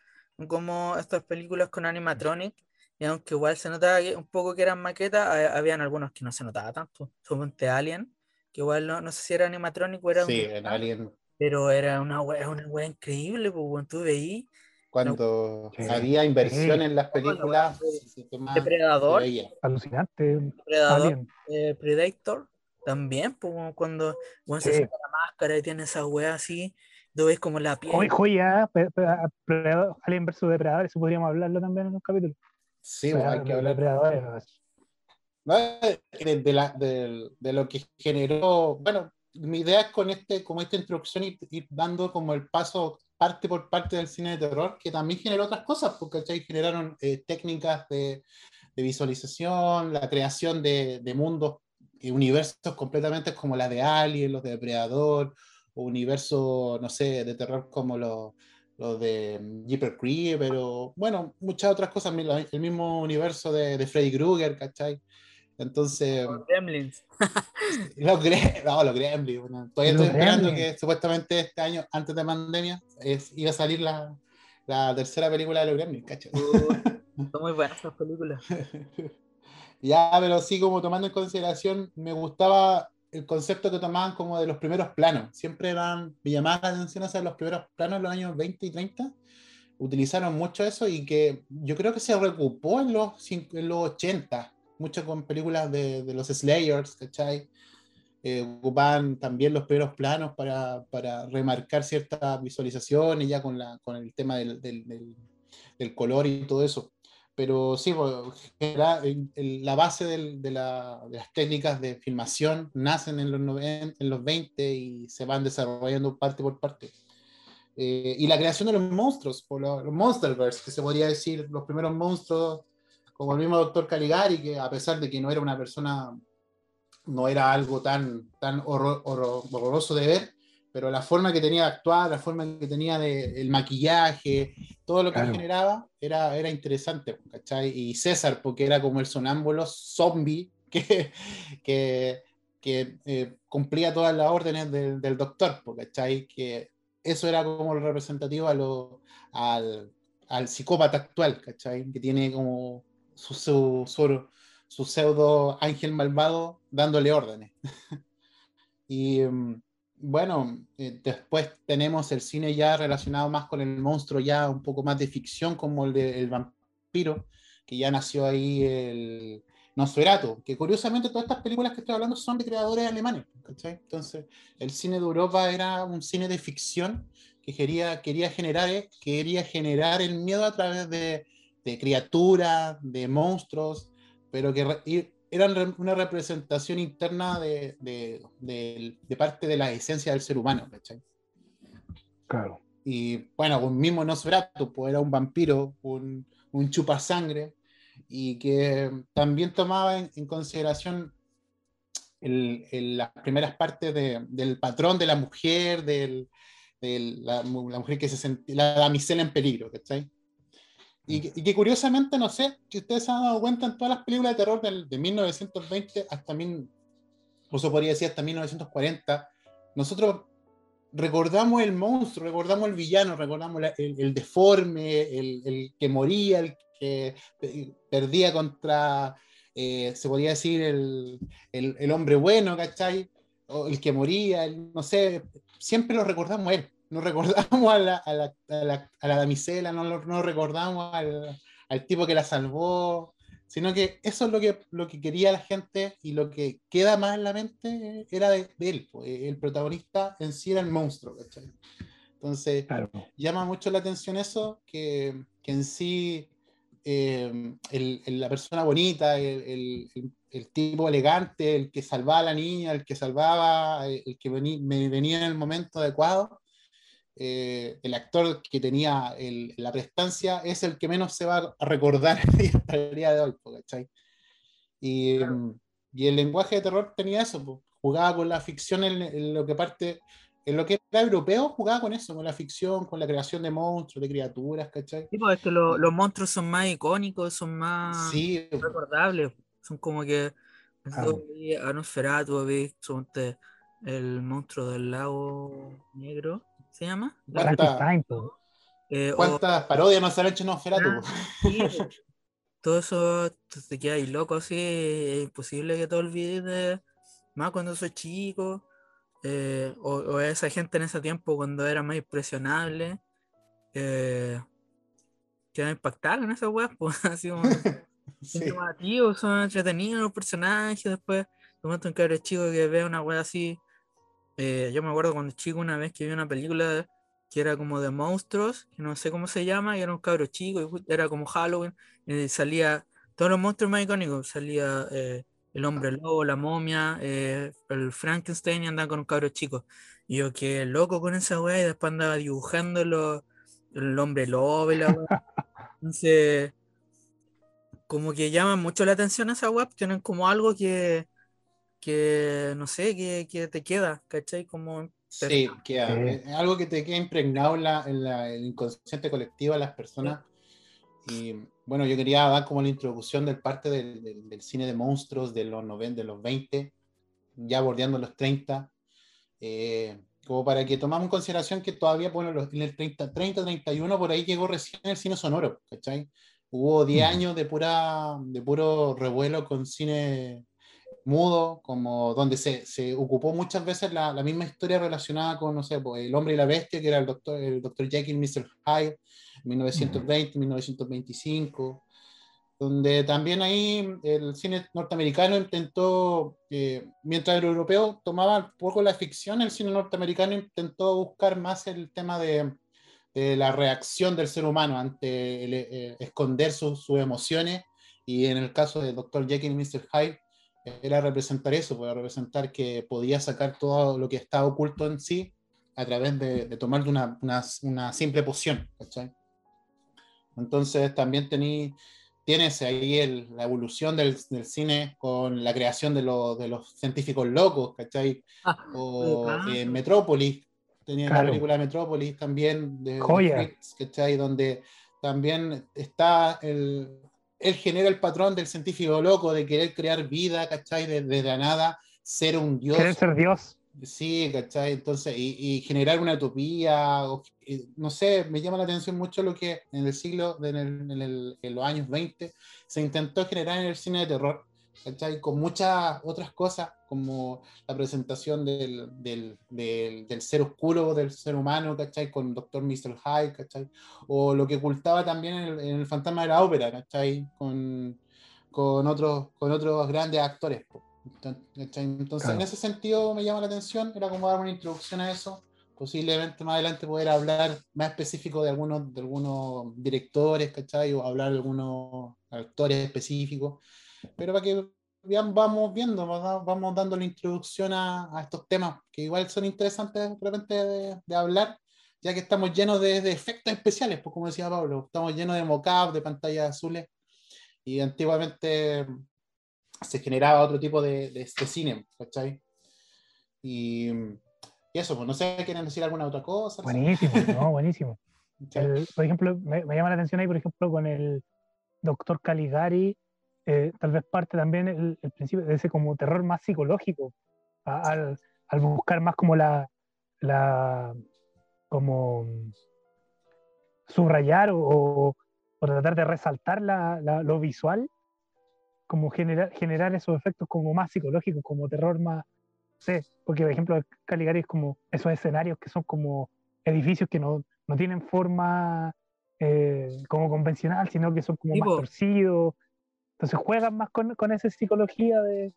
Como estas películas con animatronic, y aunque igual se notaba que- un poco que eran maquetas, ha- habían algunos que no se notaba tanto. Suponte Alien, que igual no, no sé si era animatronic o era un Sí, digital, en Alien, pero era una wea, una wea increíble, pues tú veí cuando Sí. había inversión Sí. en las películas, se Depredador, se alucinante. Depredador, Alien. eh, Predator, también, pues cuando se Sí. saca la máscara y tiene esa wea así, tú ves como la piel. Oye, joya, Alien versus Depredador, eso podríamos hablarlo también en un capítulo. Sí, hay que hablar Depredadores. ¿no? de, de la- de- de lo que generó, bueno, mi idea es con este, como esta introducción ir, ir dando como el paso parte por parte del cine de terror, que también generó otras cosas, porque ¿cachai? generaron eh, técnicas de, de visualización, la creación de, de mundos y universos completamente como la de Alien, los de Depredador, o universos, no sé, de terror como los los de Jeeper Creep, pero bueno, muchas otras cosas, el mismo universo de, de Freddy Krueger, ¿cachai? Entonces, Los Gremlins. los, gre no, los Gremlins, bueno, todavía Los estoy esperando Gremlins. que supuestamente este año, antes de pandemia, es- iba a salir la, la tercera película de los Gremlins, ¿cachai? Uh, son muy buenas esas películas. Ya, pero sí, como tomando en consideración, me gustaba el concepto que tomaban como de los primeros planos. Siempre eran, me llamaba la atención hacer los primeros planos en los años 20 y 30. Utilizaron mucho eso y que yo creo que se recupó en los, en los 80, mucho con películas de, de los Slayers, ¿cachai? Eh, ocupaban también los primeros planos para, para remarcar ciertas visualizaciones ya con, la, con el tema del, del- del- del color y todo eso pero sí, pues, la base de, la- de las técnicas de filmación nacen en los, 90, en los 20 y se van desarrollando parte por parte. Eh, y la creación de los monstruos, por los, los Monsterverse, que se podría decir, los primeros monstruos, como el mismo Doctor Caligari, que a pesar de que no era una persona, no era algo tan, tan horror- horror- horroroso de ver, pero la forma que tenía de actuar, la forma que tenía de el maquillaje, todo lo que Claro. generaba era, era interesante, ¿cachai? Y César, porque era como el sonámbulo zombie que, que, que eh, cumplía todas las órdenes del, del doctor, ¿cachai? Que eso era como lo representativo a lo, al, al psicópata actual, ¿cachai? Que tiene como su, su, su, su pseudo ángel malvado dándole órdenes. y mm, bueno, eh, después tenemos el cine ya relacionado más con el monstruo, ya un poco más de ficción, como el del vampiro, que ya nació ahí el Nosferatu, que curiosamente todas estas películas que estoy hablando son de creadores alemanes, ¿cachai? Entonces, el cine de Europa era un cine de ficción que quería, quería, generar, quería generar el miedo a través de, de criaturas, de monstruos, pero que re- eran una representación interna de, de, de- de parte de la esencia del ser humano, ¿cachai? Claro. Y bueno, un mismo Nosferatu, pues era un vampiro, un, un chupasangre, y que también tomaba en, en consideración el- el- las primeras partes de- del patrón de la mujer, del, de la, la mujer que se sentía, la damisela en peligro, ¿cachai? Y, que- y que curiosamente, no sé si ustedes se han dado cuenta en todas las películas de terror del- de 1920 hasta, mil, o se podría decir hasta 1940, nosotros recordamos el monstruo, recordamos el villano, recordamos la- el, el deforme, el, el que moría, el que pe- perdía contra, eh, se podría decir, el, el- hombre bueno, ¿cachai? O el que moría, no sé, siempre lo recordamos a él. No recordamos a la, a la, a la, a la damisela, no, no recordamos al, al tipo que la salvó, sino que eso es lo que, lo que quería la gente y lo que queda más en la mente era de, de él. pues, El protagonista en sí era el monstruo, ¿cachai? Entonces, Claro. llama mucho la atención eso, que, que en sí eh, el- el- la persona bonita, el, el- el- el tipo elegante, el que salvaba a la niña, el que salvaba, eh, el que vení- me venía en el momento adecuado, eh, el actor que tenía el- la prestancia es el que menos se va a recordar hasta el día de hoy, ¿cachai? Y, mm, y el lenguaje de terror tenía eso, jugaba con la ficción en, en lo que parte, en lo que era europeo, jugaba con eso, con la ficción, con la creación de monstruos, de criaturas, ¿cachai? Sí, pues, es que lo- los monstruos son más icónicos, son más Sí, recordables. Son como que Claro. veis a Nosferatu, el monstruo del lago negro, ¿se llama? ¿Cuánta- po. eh, ¿Cuántas parodias nos han hecho Nosferatu? Todo eso te quedas ahí loco así, es imposible que te olvides de más cuando sos chico, eh, o, o esa gente en ese tiempo cuando era más impresionable, eh, que impactaron esas weas, pues así como son Sí. son entretenidos los personajes, después de momento un cabrón chico que ve una wea así, eh, yo me acuerdo cuando chico una vez que vi una película que era como de monstruos, que no sé cómo se llama, y era un cabro chico, y era como Halloween, y salía todos los monstruos más icónicos, salía eh, el hombre lobo, la momia, eh, el Frankenstein y andaba con un cabro chico. Y yo quedé loco con esa wea y después andaba dibujando los- el hombre lobo y la wea. Entonces, como que llaman mucho la atención esa web, tienen como algo que, que no sé, que, que te queda, ¿cachai? Como Sí, queda- Sí. es algo que te queda impregnado en, la- en la- el inconsciente colectivo de las personas. Y bueno, yo quería dar como la introducción del parte del, del- del cine de monstruos de los 90, de los 20, ya bordeando los 30, eh, como para que tomamos en consideración que todavía, bueno, los- en el 30, 30, 31, por ahí llegó recién el cine sonoro, ¿cachai? Hubo 10 Ujú. años de, pura, de puro revuelo con cine mudo, como donde se, se ocupó muchas veces la, la misma historia relacionada con, no sé, pues, el hombre y la bestia, que era el doctor, el doctor Jekyll y Mr. Hyde, 1920, 1925, donde también ahí el cine norteamericano intentó, eh, mientras el europeo tomaba un poco la ficción, el cine norteamericano intentó buscar más el tema de, de la reacción del ser humano ante el, eh, esconder sus, sus emociones, y en el caso de Dr. Jekyll y Mr. Hyde, era representar eso, para representar que podía sacar todo lo que estaba oculto en sí a través de, de tomar una, una, una simple poción. ¿cachai? Entonces también tení, tienes ahí el- la evolución del, del cine con la creación de, los- de los científicos locos, ¿cachai? Ah, O ah. eh, Metrópolis, tenía la Claro. película Metrópolis también, de, de Joya. Fritz, ¿cachai? Donde también está el... Él genera el patrón del científico loco de querer crear vida, ¿cachai? Desde de la nada, ser un dios. Querer ser Dios. Sí, ¿cachai? Entonces, y, y generar una utopía, o- y, no sé, me llama la atención mucho lo que en el siglo, en, el- en el- en los años 20, se intentó generar en el cine de terror, ¿cachai? Con muchas otras cosas, como la presentación del, del, del, del ser oscuro del ser humano, ¿cachai? Con Dr. Mr. Hyde, ¿cachai? O lo que ocultaba también en el, en el fantasma de la ópera, ¿cachai? Con, con, otros, con otros grandes actores. ¿cachai? Entonces, Claro. en ese sentido me llama la atención, era como dar una introducción a eso. Posiblemente más adelante poder hablar más específico de algunos, de algunos directores, ¿cachai? O hablar de algunos actores específicos. Pero para que vamos viendo, vamos vamos dando la introducción a, a estos temas, que igual son interesantes de repente de, de hablar, ya que estamos llenos de, de efectos especiales, pues como decía Pablo, estamos llenos de mocap, de pantallas azules, y antiguamente se generaba otro tipo de, de, cine, ¿cachai? Y, y eso, pues no sé, ¿quieren decir alguna otra cosa? Buenísimo, no, buenísimo. El- por ejemplo, me, me llama la atención ahí, por ejemplo, con el doctor Caligari, eh, tal vez parte también el, el principio de ese como terror más psicológico, a- al, al buscar más como la, la como subrayar o, o- o tratar de resaltar la- la- lo visual, como generar, generar esos efectos como más psicológicos, como terror más, sé, porque por ejemplo Caligari es como esos escenarios que son como edificios que no, no tienen forma eh, como convencional, sino que son como más Tipo. torcidos. Entonces juegan más con, con esa psicología de,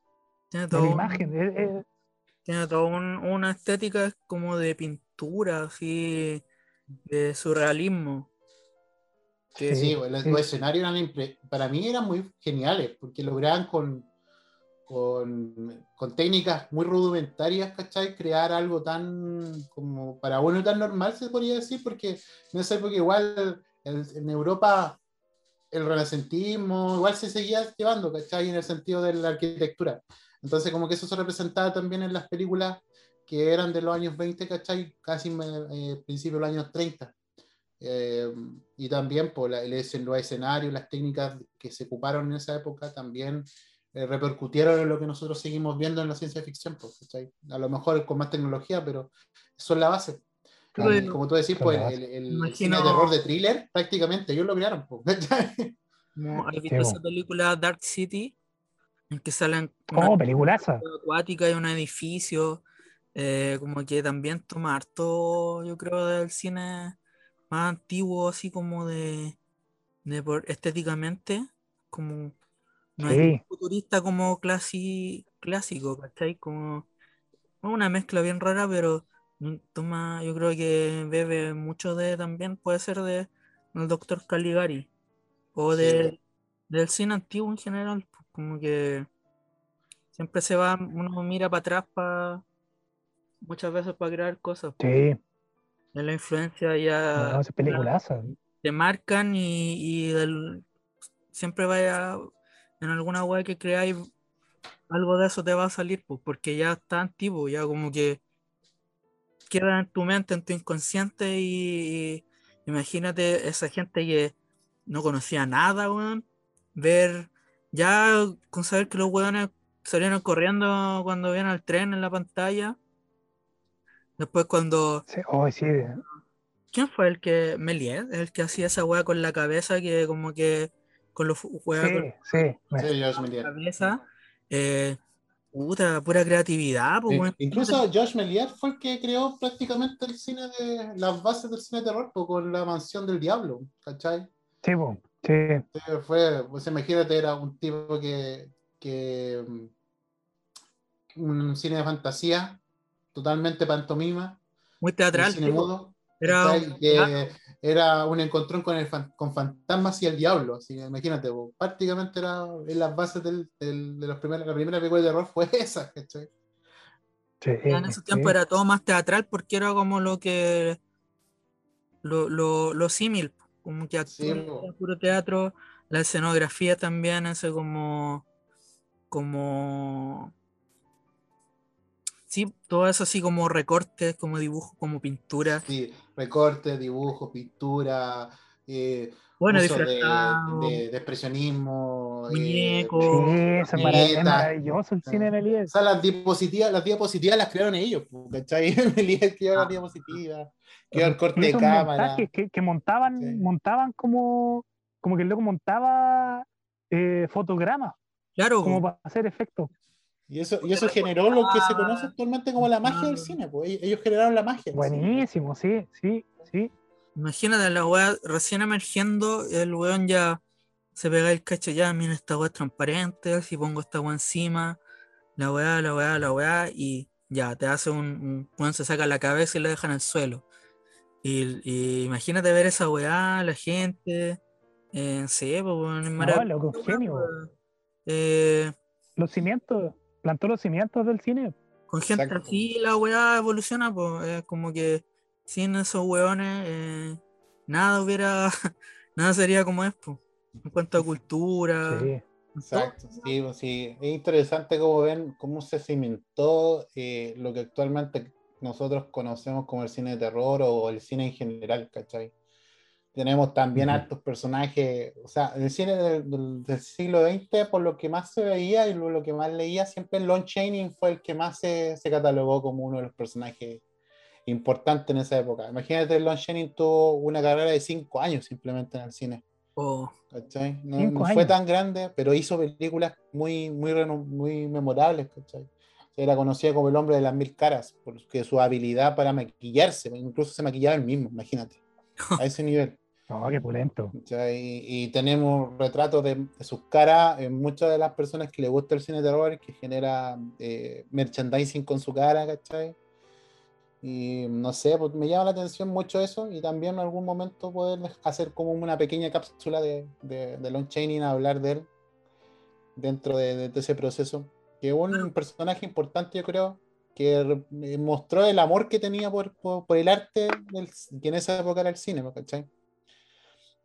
Tiene de todo la un- imagen. Es- es- Tiene toda un- una estética como de pintura, así, de surrealismo. Que Sí, Sí, los, sí. los escenarios eran impre- para mí eran muy geniales, porque lograban con, con, con técnicas muy rudimentarias, ¿cachai? Crear algo tan como para uno tan normal, se podría decir, porque en esa época igual el- en Europa el renacentismo igual se seguía llevando, ¿cachai? En el sentido de la arquitectura. Entonces como que eso se representaba también en las películas que eran de los años 20, ¿cachai? Casi eh, principios de los años 30. Eh, y también por la, el, escen- los escenarios, las técnicas que se ocuparon en esa época también eh, repercutieron en lo que nosotros seguimos viendo en la ciencia ficción. pues, ¿cachai? A lo mejor con más tecnología, pero es la base. Pero, Y como tú decís, pues, el, el- el cine de terror de thriller, prácticamente ellos lo crearon. pues, como, ¿has visto esa película Dark City? En que salen oh, peliculaza. acuática y un edificio, eh, como que también toma harto, yo creo, del cine más antiguo, así como de, de por estéticamente, como no es Sí. futurista como clasi- clásico, ¿cachai? Como una mezcla bien rara, pero toma, yo creo que bebe mucho de también, puede ser de el Doctor Caligari o Sí, de, del cine antiguo en general, como que siempre se va, uno mira para atrás para muchas veces para crear cosas, Sí, de la influencia ya no, esa peliculaza. te marcan y, y del- siempre vaya en alguna web que creáis algo de eso te va a salir, pues, porque ya está antiguo, ya como que queda en tu mente, en tu inconsciente y, y imagínate esa gente que no conocía nada, weón, ver, ya con saber que los weones salieron corriendo cuando vieron al tren en la pantalla, después cuando Sí, oh, sí, ¿Quién fue el que, Méliès, el que hacía esa weá con la cabeza, que como que con los weá con sí, sí. sí, Josh la cabeza? Eh, puta, pura creatividad, pues, Eh. Incluso Josh Méliès fue el que creó prácticamente el cine de las bases del cine de terror pues, con la mansión del diablo, ¿cachai? Sí, sí. Fue, pues imagínate, era un tipo que, que mm, un cine de fantasía, totalmente pantomima, Muy un teatral, cine sí, po. mudo, Era que era un encontrón con, el fan- con fantasmas y el diablo, así que imagínate, pues, prácticamente era en las bases del, del- de los primeros, la primera película de terror fue esa, ¿cachai? sí, Ya en ese sí. tiempo era todo más teatral porque era como lo que. Lo, lo, lo símil, como que Sí, actúa puro teatro, la escenografía también, ese como. Como. Sí, todo eso así como recortes, como dibujos, como pintura. Sí, recorte, dibujo, pintura, eh, Bueno, uso de, de- de expresionismo. eh, muñeco. Sí, es maravilloso el cine de o Méliès. sea, las diapositivas, las diapositivas las crearon ellos, ¿cachai? Melías creó Ah. las diapositivas, creó el corte Y de cámara. que, que montaban, Sí. montaban como, como que el loco montaba eh, fotogramas, Claro, como para hacer efectos. Y eso, y eso generó lo que se conoce actualmente como la magia del Ah. cine, pues ellos- generaron la magia. Buenísimo, sí, sí, sí. Imagínate la weá recién emergiendo, el weón ya se pega el cacho, ya, mira, esta weá es transparente, si pongo esta weá encima, la weá, la weá, la weá, y ya, te hace un, un weón se saca la cabeza y lo deja en el suelo. Y, y imagínate ver esa weá, la gente, eh, sí, pues es No, maravilloso, loco, genio. Eh, Los cimientos, plantó los cimientos del cine. con gente Exacto. así la weá evoluciona, pues es como que sin esos weones eh, nada hubiera, nada sería como es, pues, en cuanto a cultura. Sí. Exacto, sí, pues, sí. Es interesante cómo ven cómo se cimentó eh, lo que actualmente nosotros conocemos como el cine de terror o el cine en general, ¿cachai? Tenemos también Ujú. altos personajes, o sea, el cine del, del- del siglo XX, por lo que más se veía y lo, lo que más leía, siempre Lon Chaney fue el que más se, se catalogó como uno de los personajes importantes en esa época. Imagínate, Lon Chaney tuvo una carrera de cinco años simplemente en el cine. O- ¿cachai? No, no fue tan grande, pero hizo películas muy, muy, muy memorables, ¿cachai? Era conocido como el hombre de las mil caras, porque su habilidad para maquillarse, incluso se maquillaba él mismo, imagínate, a ese nivel. No, qué pulento. Y, y, tenemos retratos de, sus caras en muchas de las personas que le gusta el cine de terror, que genera eh, merchandising con su cara, ¿cachai? Y no sé, pues me llama la atención mucho eso y también en algún momento poder hacer como una pequeña cápsula de, de, de Lon Chaney, hablar de él dentro de, de, ese proceso. Que es un personaje importante, yo creo, que mostró el amor que tenía por, por, el arte del, que en esa época era el cine, ¿cachai?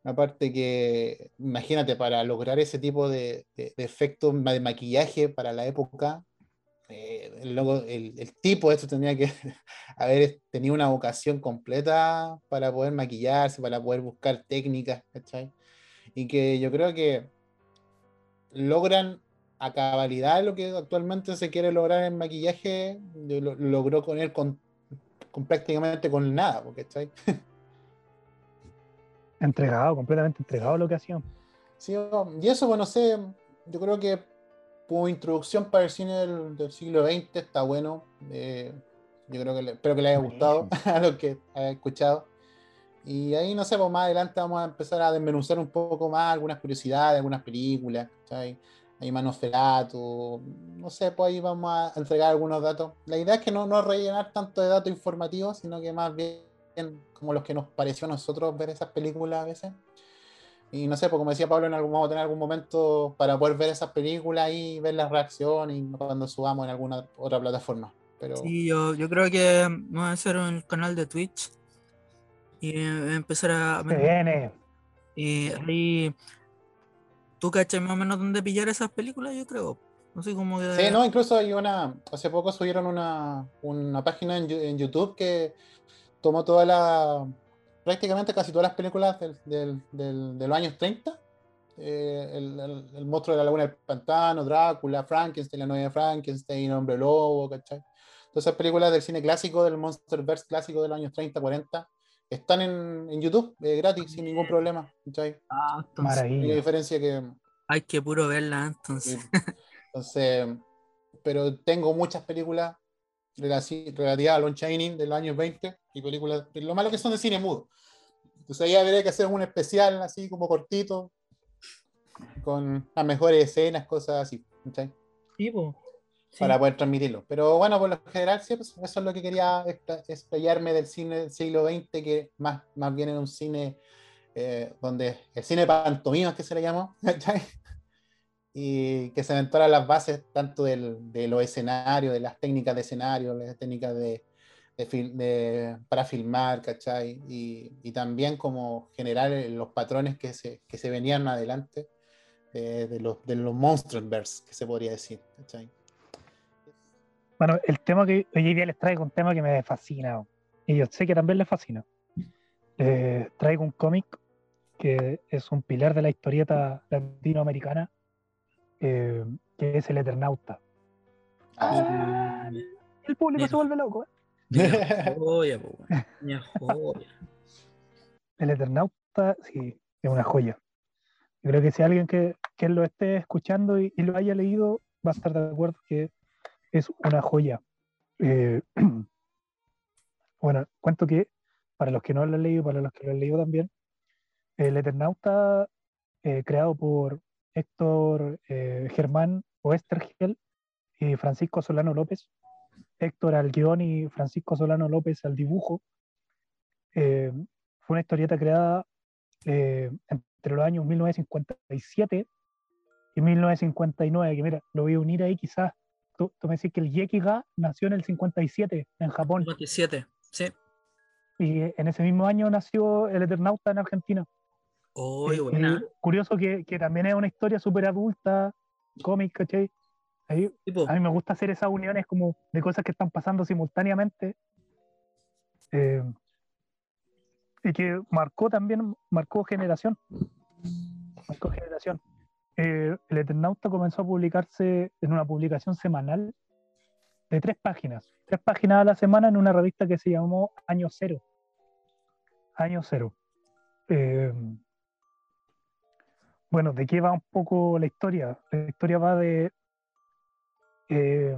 Aparte que, imagínate, para lograr ese tipo de, de, de efectos de maquillaje para la época, eh, el, el, el, tipo esto tenía que haber tenido una vocación completa para poder maquillarse, para poder buscar técnicas, ¿cachai? Y que yo creo que logran a cabalidad lo que actualmente se quiere lograr en maquillaje, lo, logró con él con, con, prácticamente con nada, ¿cachai? Entregado, completamente entregado lo que hacían. Sí, y eso, bueno, sé, yo creo que como introducción para el cine del, del siglo XX, está bueno. Eh, yo creo que le, espero que le haya gustado a los que haya escuchado. Y ahí, no sé, pues más adelante vamos a empezar a desmenuzar un poco más algunas curiosidades, algunas películas, ¿sabes? Hay Manosferatu, no sé, pues ahí vamos a entregar algunos datos. La idea es que no, no rellenar tanto de datos informativos, sino que más bien como los que nos pareció a nosotros ver esas películas a veces. Y no sé, pues como decía Pablo, en algún, vamos a tener algún momento para poder ver esas películas y ver las reacciones y cuando subamos en alguna otra plataforma. Pero... Sí, yo, yo creo que vamos a hacer un canal de Twitch y empezar a... Se viene. Y ahí... ¿Tú cachas más o menos dónde pillar esas películas? Yo creo. No sé cómo que... Sí, no, incluso hay una... Hace poco subieron una, una página en, en YouTube que tomó toda la prácticamente casi todas las películas del, del, del, de los años 30. Eh, el, el, el, monstruo de la laguna del pantano, Drácula, Frankenstein, la novia de Frankenstein, Hombre Lobo, ¿cachai? Todas esas películas del cine clásico, del Monsterverse clásico de los años 30, 40, están en, en YouTube, eh, gratis, sin ningún problema, ¿cachai? Ah, entonces, Maravilla. Hay diferencia que... Hay que puro verla, entonces. Entonces, pero tengo muchas películas relativa a Lon Chaney de los años 20 y películas, lo malo que son de cine mudo. Entonces ahí habría que hacer un especial así como cortito, con las mejores escenas, cosas así. ¿sí? Sí, sí. Para poder transmitirlo. Pero bueno, por lo general, sí, pues, eso es lo que quería explayarme del cine del siglo XX, que más, más bien era un cine eh, donde el cine pantomimas que se le llamó. y que se aventaran las bases tanto del, de los escenarios, de las técnicas de escenario, las técnicas de, de, de, para filmar, ¿cachai? Y, y, también como generar los patrones que se, que se venían adelante de, de los, de los Monsterverse, que se podría decir, ¿cachai? Bueno, el tema que hoy día les traigo un tema que me fascina, y yo sé que también les fascina. Eh, traigo un cómic que es un pilar de la historieta latinoamericana, eh, que es el Eternauta. Ah. El público se vuelve loco. ¿eh? joya, po, joya. El Eternauta, sí, es una joya. Yo creo que si alguien que, que lo esté escuchando y, y, lo haya leído va a estar de acuerdo que es una joya. Eh, bueno, cuento que para los que no lo han leído, para los que lo han leído también, el Eternauta, eh, creado por Héctor eh, Germán Oestergel y Francisco Solano López, Héctor al guion y Francisco Solano López al dibujo. Eh, fue una historieta creada eh, entre los años 1957 y 1959, que mira, lo voy a unir ahí quizás. Tú, tú me decís que el Yekiga nació en el 57 en Japón. 57, sí. Y en ese mismo año nació el Eternauta en Argentina. Oh, buena. curioso que, que, también es una historia súper adulta, cómic, ¿cachai? Ahí. A mí me gusta hacer esas uniones como de cosas que están pasando simultáneamente. Eh, y que marcó también, marcó generación. Marcó generación. Eh, el Eternauta comenzó a publicarse en una publicación semanal de tres páginas. Tres páginas a la semana en una revista que se llamó Año Cero. Año Cero. Eh, bueno, ¿de qué va un poco la historia? La historia va de eh,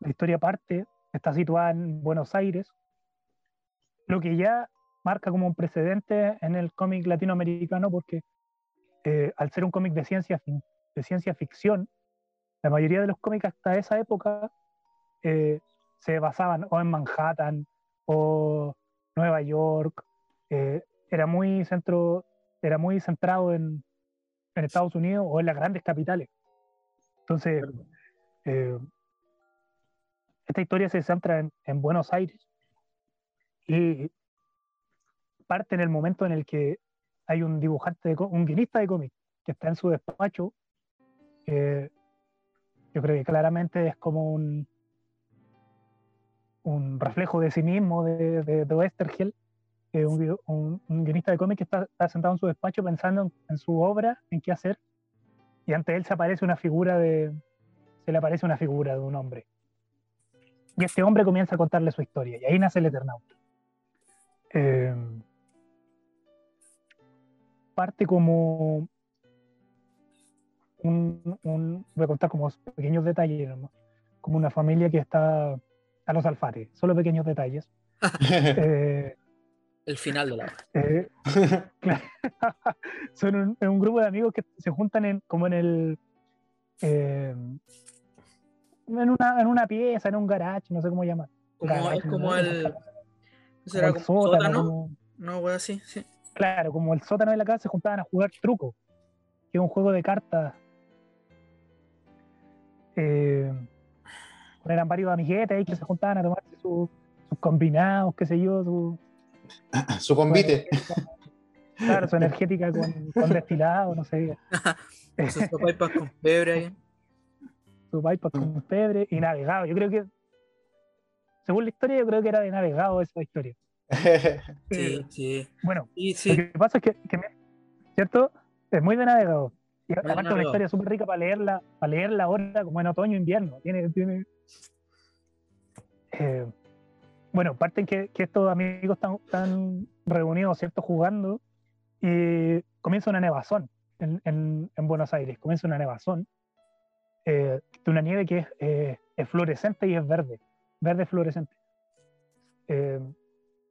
la historia parte, está situada en Buenos Aires, lo que ya marca como un precedente en el cómic latinoamericano porque eh, al ser un cómic de ciencia, de ciencia ficción, la mayoría de los cómics hasta esa época eh, se basaban o en Manhattan o Nueva York, eh, era, muy centro, era muy centrado en, en, Estados Unidos o en las grandes capitales. Entonces, esta historia se centra en, en Buenos Aires y parte en el momento en el que hay un dibujante, de, un guionista de cómic que está en su despacho. yo creo que claramente es como un, un reflejo de sí mismo de, de, de Westergel, un, un, guionista de cómic que está, sentado en su despacho pensando en, su obra, en qué hacer, y ante él se aparece una figura de, se le aparece una figura de un hombre. Y este hombre comienza a contarle su historia, y ahí nace el Eternauta. Eh, parte como un, voy a contar como pequeños detalles, como una familia que está a los alfares, solo pequeños detalles. Eh, el final de la eh, Son un, grupo de amigos que se juntan en, como en el eh, en, una, en una pieza, en un garage, no sé cómo llamar. Como, es como el, ¿será como sótano, no, voy así, sí. Claro, como el sótano de la casa se juntaban a jugar truco, que es un juego de cartas. Eh, eran varios amiguetes ahí que se juntaban a tomarse sus combinados, qué sé yo, su, su convite. Claro, su energética con, con destilado, no sé. Sus pipas con pebre ahí. Su pipas con pebre y navegado. Yo creo que, según la historia, yo creo que era de navegado esa historia. sí, sí. Bueno, sí, sí. lo que pasa es que, ¿cierto? Es muy de navegado. Y aparte una historia súper rica para leerla, para leerla ahora como en otoño invierno. Tiene, tiene eh, bueno, parten que, que estos amigos están, reunidos, ¿cierto? Jugando y comienza una nevazón en, en, en Buenos Aires. Comienza una nevazón eh, de una nieve que es, eh, es, fluorescente y es verde, verde fluorescente. Eh,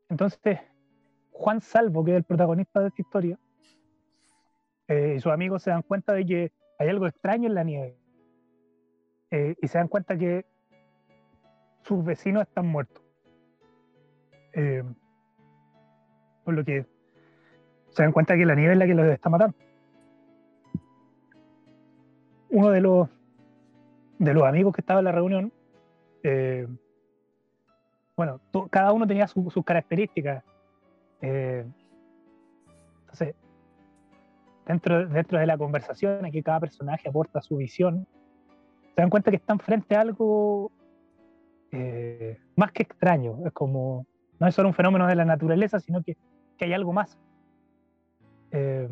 entonces, Juan Salvo, que es el protagonista de esta historia, eh, y sus amigos se dan cuenta de que hay algo extraño en la nieve. Y se dan cuenta que sus vecinos están muertos. Eh, por lo que se dan cuenta que la nieve es la que los está matando. Uno de los, de los amigos que estaba en la reunión, bueno, cada uno tenía sus características. entonces, dentro, dentro de la conversación, aquí cada personaje aporta su visión, se dan cuenta que están frente a algo eh, más que extraño. Es como, no es solo un fenómeno de la naturaleza, sino que, que hay algo más. Eh,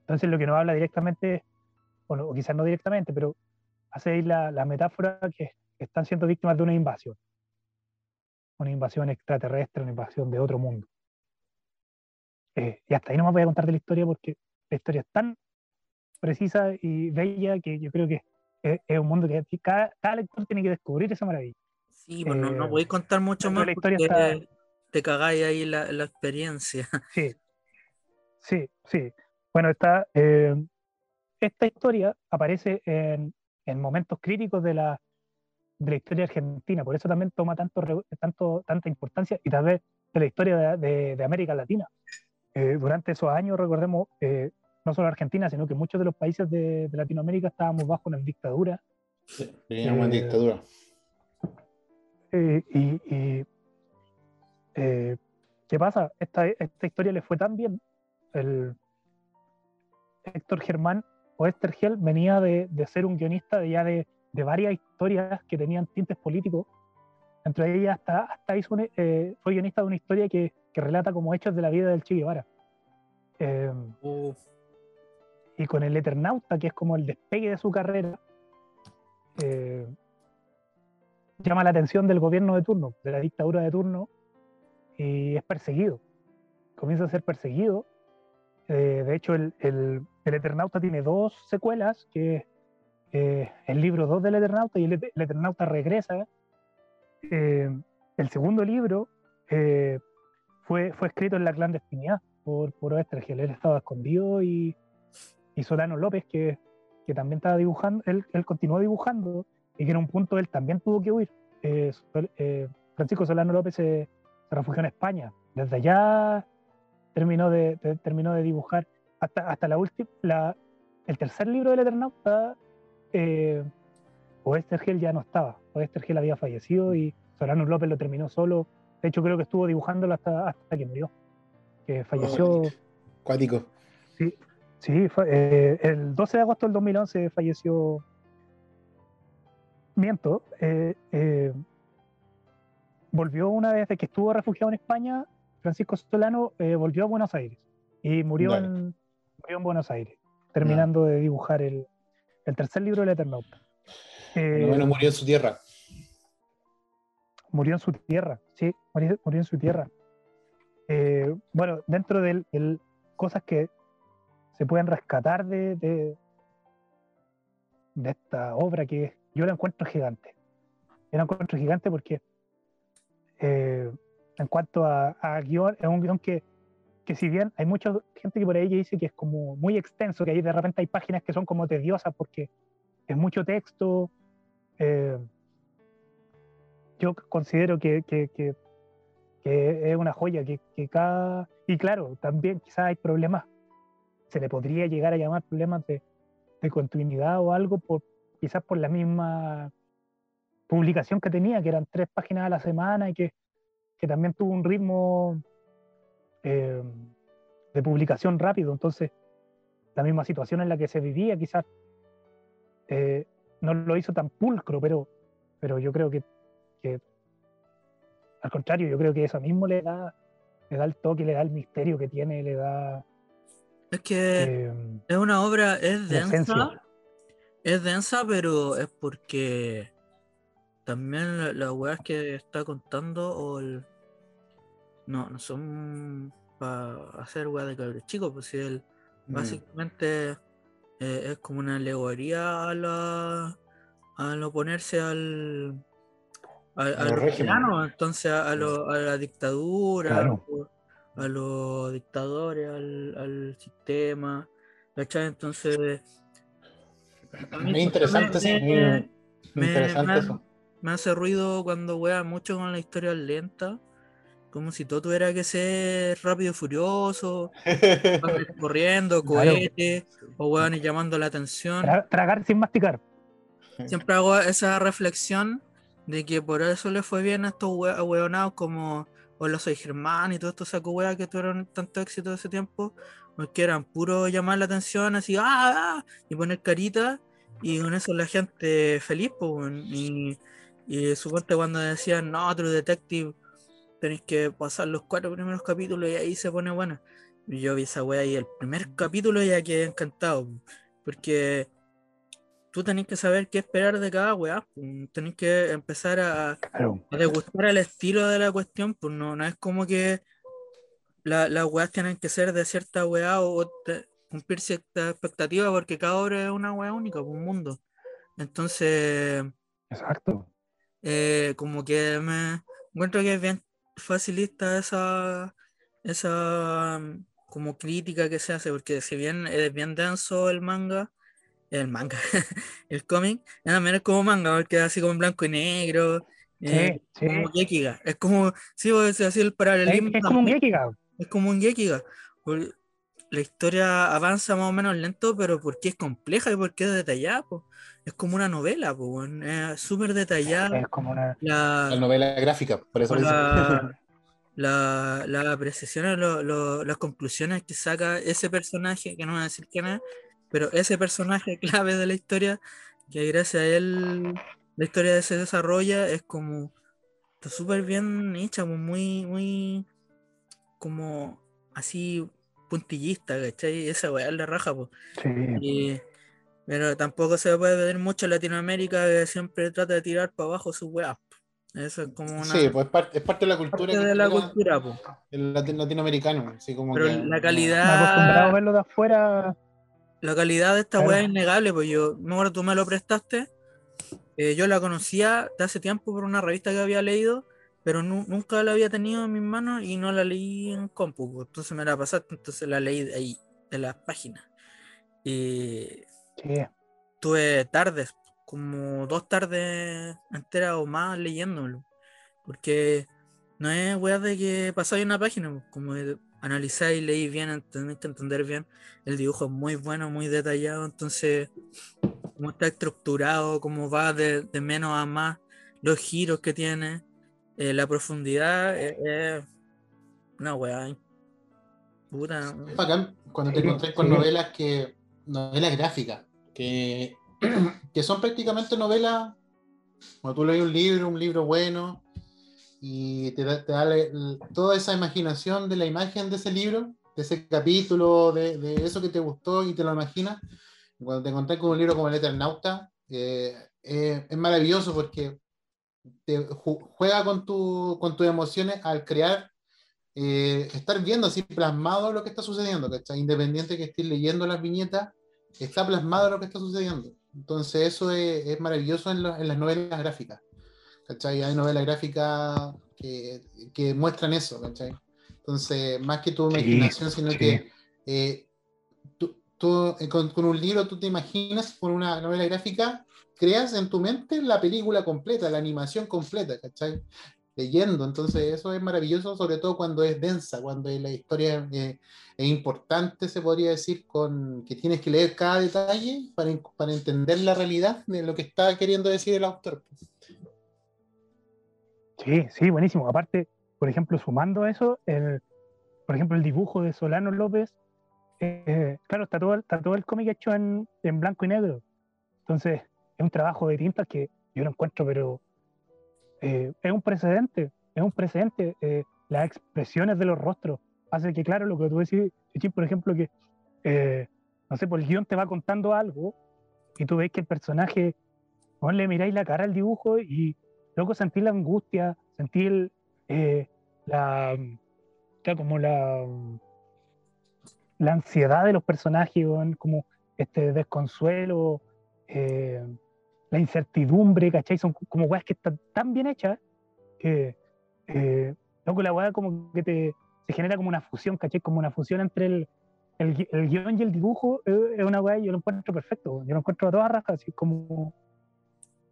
entonces lo que nos habla directamente, bueno, o quizás no directamente, pero hace ahí la, la metáfora que, están siendo víctimas de una invasión. Una invasión extraterrestre, una invasión de otro mundo. Eh, y hasta ahí no me voy a contar de la historia porque la historia es tan precisa y bella que yo creo que es, un mundo que cada, lector tiene que descubrir esa maravilla. Sí, pues no, no voy a contar mucho más la porque está... te cagáis ahí la, la, experiencia. Sí, sí, sí. Bueno, está, eh, esta historia aparece en, en momentos críticos de la, de la historia argentina, por eso también toma tanto, tanto, tanta importancia y tal vez de la historia de, de, de América Latina. Eh, durante esos años, recordemos, eh, no solo Argentina, sino que muchos de los países de, Latinoamérica estábamos bajo una dictadura. Sí, teníamos una eh, y, ¿qué pasa? Esta, esta historia le fue tan bien. El Héctor Germán o Esther Gel venía de, de, ser un guionista de ya de, de, varias historias que tenían tintes políticos. Entre ellas hasta, hasta hizo fue guionista de una historia que que relata como hechos de la vida del Che Guevara. Eh, y con el Eternauta, que es como el despegue de su carrera, eh, llama la atención del gobierno de turno, de la dictadura de turno, y es perseguido. Comienza a ser perseguido. Eh, de hecho, el, el, Eternauta tiene dos secuelas, que eh, el libro 2 del Eternauta y el, el Eternauta regresa. Eh, el segundo libro eh, fue, fue escrito en la clandestinidad por, por Oestergel. Él estaba escondido y, y Solano López, que, que también estaba dibujando, él, él, continuó dibujando y que en un punto él también tuvo que huir. Eh, eh, Francisco Solano López se, se, refugió en España. Desde allá terminó de, de terminó de dibujar hasta, hasta la última, el tercer libro del Eternauta. Eh, Oestergel ya no estaba. Oestergel había fallecido y Solano López lo terminó solo. De hecho, creo que estuvo dibujándolo hasta, hasta que murió. Que falleció. Oh, cuático. Sí, sí fue, eh, el 12 de agosto del 2011 falleció. Miento. Eh, eh, volvió una vez que estuvo refugiado en España. Francisco Solano eh, volvió a Buenos Aires y murió, en, murió en Buenos Aires, terminando de dibujar el, el tercer libro del Eternauta. Menos murió en su tierra. murió en su tierra, sí, murió, murió en su tierra. Bueno, dentro de cosas que se pueden rescatar de, de, de esta obra que yo la encuentro gigante. Yo la encuentro gigante porque eh, en cuanto a, a guion, es un guion que, que si bien hay mucha gente que por ahí dice que es como muy extenso, que ahí de repente hay páginas que son como tediosas porque es mucho texto, eh, yo considero que, que, que, que es una joya, que, cada... Y claro, también quizás hay problemas, se le podría llegar a llamar problemas de, de continuidad o algo, por, quizás por la misma publicación que tenía, que eran tres páginas a la semana y que, que también tuvo un ritmo eh, de publicación rápido. Entonces, la misma situación en la que se vivía quizás eh, no lo hizo tan pulcro, pero, pero yo creo que, que, al contrario, yo creo que eso mismo le da, le da el toque, le da el misterio que tiene, le da... Es que eh, es una obra, es densa. Es densa, pero es porque también la- las weas que está contando o el- no, no son para hacer weas de cabros chicos, pues si él Mm. básicamente eh, es como una alegoría a la al oponerse al al, entonces a, a lo- a la dictadura, Claro. a los dictadores, al, al sistema, ¿cachai? Entonces Muy interesante, sí. me- Muy, me- interesante me- eso. me hace ruido cuando wea mucho con la historia lenta. Como si todo tuviera que ser rápido y furioso, corriendo, Claro. cohetes, o weones llamando la atención. Tra- tragar sin masticar. Siempre hago esa reflexión de que por eso le fue bien a estos hue- hueonados como Hola Soy Germán y todos estos saco weas que tuvieron tanto éxito ese tiempo, porque eran puro llamar la atención así, ¡ah! ah", y poner carita, y con eso la gente feliz, pues, y, y suponte cuando decían, no, True Detective, tenéis que pasar los cuatro primeros capítulos y ahí se pone bueno. Y yo vi esa wea y el primer capítulo ya quedé encantado, porque tú tenés que saber qué esperar de cada weá, tenés que empezar a, Claro. a degustar el estilo de la cuestión, pues no, no es como que la- las weas tienen que ser de cierta weá o te- cumplir cierta expectativa, porque cada obra es una weá única, pues, un mundo. Entonces, Exacto. eh, como que me encuentro que es bien facilista esa, esa como crítica que se hace, porque si bien es bien denso el manga, el manga, el cómic, también es como manga, porque es así como en blanco y negro, eh, Sí, sí. como Gekiga, es como, sí, voy a decir así el Es, paralelismo es como un Gekiga. es como un Gekiga. por- La historia avanza más o menos lento, pero porque es compleja y porque es detallada, po. es como una novela, po, es súper detallada. Es como una. La, La novela gráfica, por eso la, la, la precisión, lo- lo- las conclusiones que saca ese personaje, que no voy a decir quién es, pero ese personaje clave de la historia, que gracias a él la historia se desarrolla, es como está súper bien hecha, muy, muy como así puntillista, ¿cachai? Esa weá es la raja, pues. Sí. Y- pero tampoco se puede ver mucho en Latinoamérica que siempre trata de tirar para abajo sus weas. Eso es como una Sí, pues es parte, es parte de la cultura parte de la cultura, po. el latino- latinoamericano. Así como Pero que la no- Me calidad- acostumbrado a verlo de afuera la calidad de esta Claro. weá es innegable, pues yo, me acuerdo, tú me lo prestaste. eh, yo la conocía de hace tiempo por una revista que había leído, pero nu- nunca la había tenido en mis manos y no la leí en compu. pues, Entonces me la pasaste, entonces la leí de ahí, de las páginas. Y Sí, tuve tardes, como dos tardes enteras o más leyéndolo. Porque no es weá de que pasáis una página, pues, como de analizáis, leí bien, tenéis que entender bien. El dibujo es muy bueno, muy detallado, entonces, cómo está estructurado, cómo va de, de menos a más, los giros que tiene, eh, la profundidad, es es una weá. Puta. Es bacán cuando te encontrás con novelas que. novelas gráficas, que, que son prácticamente novelas. Cuando tú lees un libro, un libro bueno, y te da, te da la- toda esa imaginación de la imagen de ese libro, de ese capítulo, de, de eso que te gustó y te lo imaginas. Cuando te encontrás con un libro como El Eternauta, eh, eh, es maravilloso porque te ju- juega con, tu, con tus emociones al crear eh, estar viendo así plasmado lo que está sucediendo, ¿cachai? Independiente que estés leyendo las viñetas, está plasmado lo que está sucediendo. Entonces eso es, es maravilloso en, lo- en las novelas gráficas, ¿cachai? Hay novelas gráficas que, que muestran eso, ¿cachai? Entonces, más que tu Sí, imaginación, sino sí. que eh, tú, tú, eh, con, con un libro tú te imaginas, con una novela gráfica, creas en tu mente la película completa, la animación completa, ¿cachai? leyendo. Entonces, eso es maravilloso, sobre todo cuando es densa, cuando la historia eh, es importante, se podría decir, con que tienes que leer cada detalle para, para entender la realidad de lo que está queriendo decir el autor. Sí, sí, buenísimo. Aparte, por ejemplo, sumando a eso, el, por ejemplo, el dibujo de Solano López, eh, claro, está todo, está todo el cómic hecho en, en blanco y negro. Entonces, es un trabajo de tintas que yo lo encuentro, pero eh, es un precedente, es un precedente. eh, las expresiones de los rostros hace que, claro, lo que tú decís, por ejemplo, que, no sé, por el guion te va contando algo y tú ves que el personaje, no le miráis la cara al dibujo y luego sentí la angustia, sentí el, eh, la, como la, la ansiedad de los personajes, como este desconsuelo, eh, la incertidumbre, ¿cachai? Son como weas que están tan bien hechas que, eh, loco, la wea como que te, se genera como una fusión, ¿cachai? Como una fusión entre el, el, el guion y el dibujo, eh, es una wea, yo lo encuentro perfecto, yo lo encuentro a todas rajas, así como...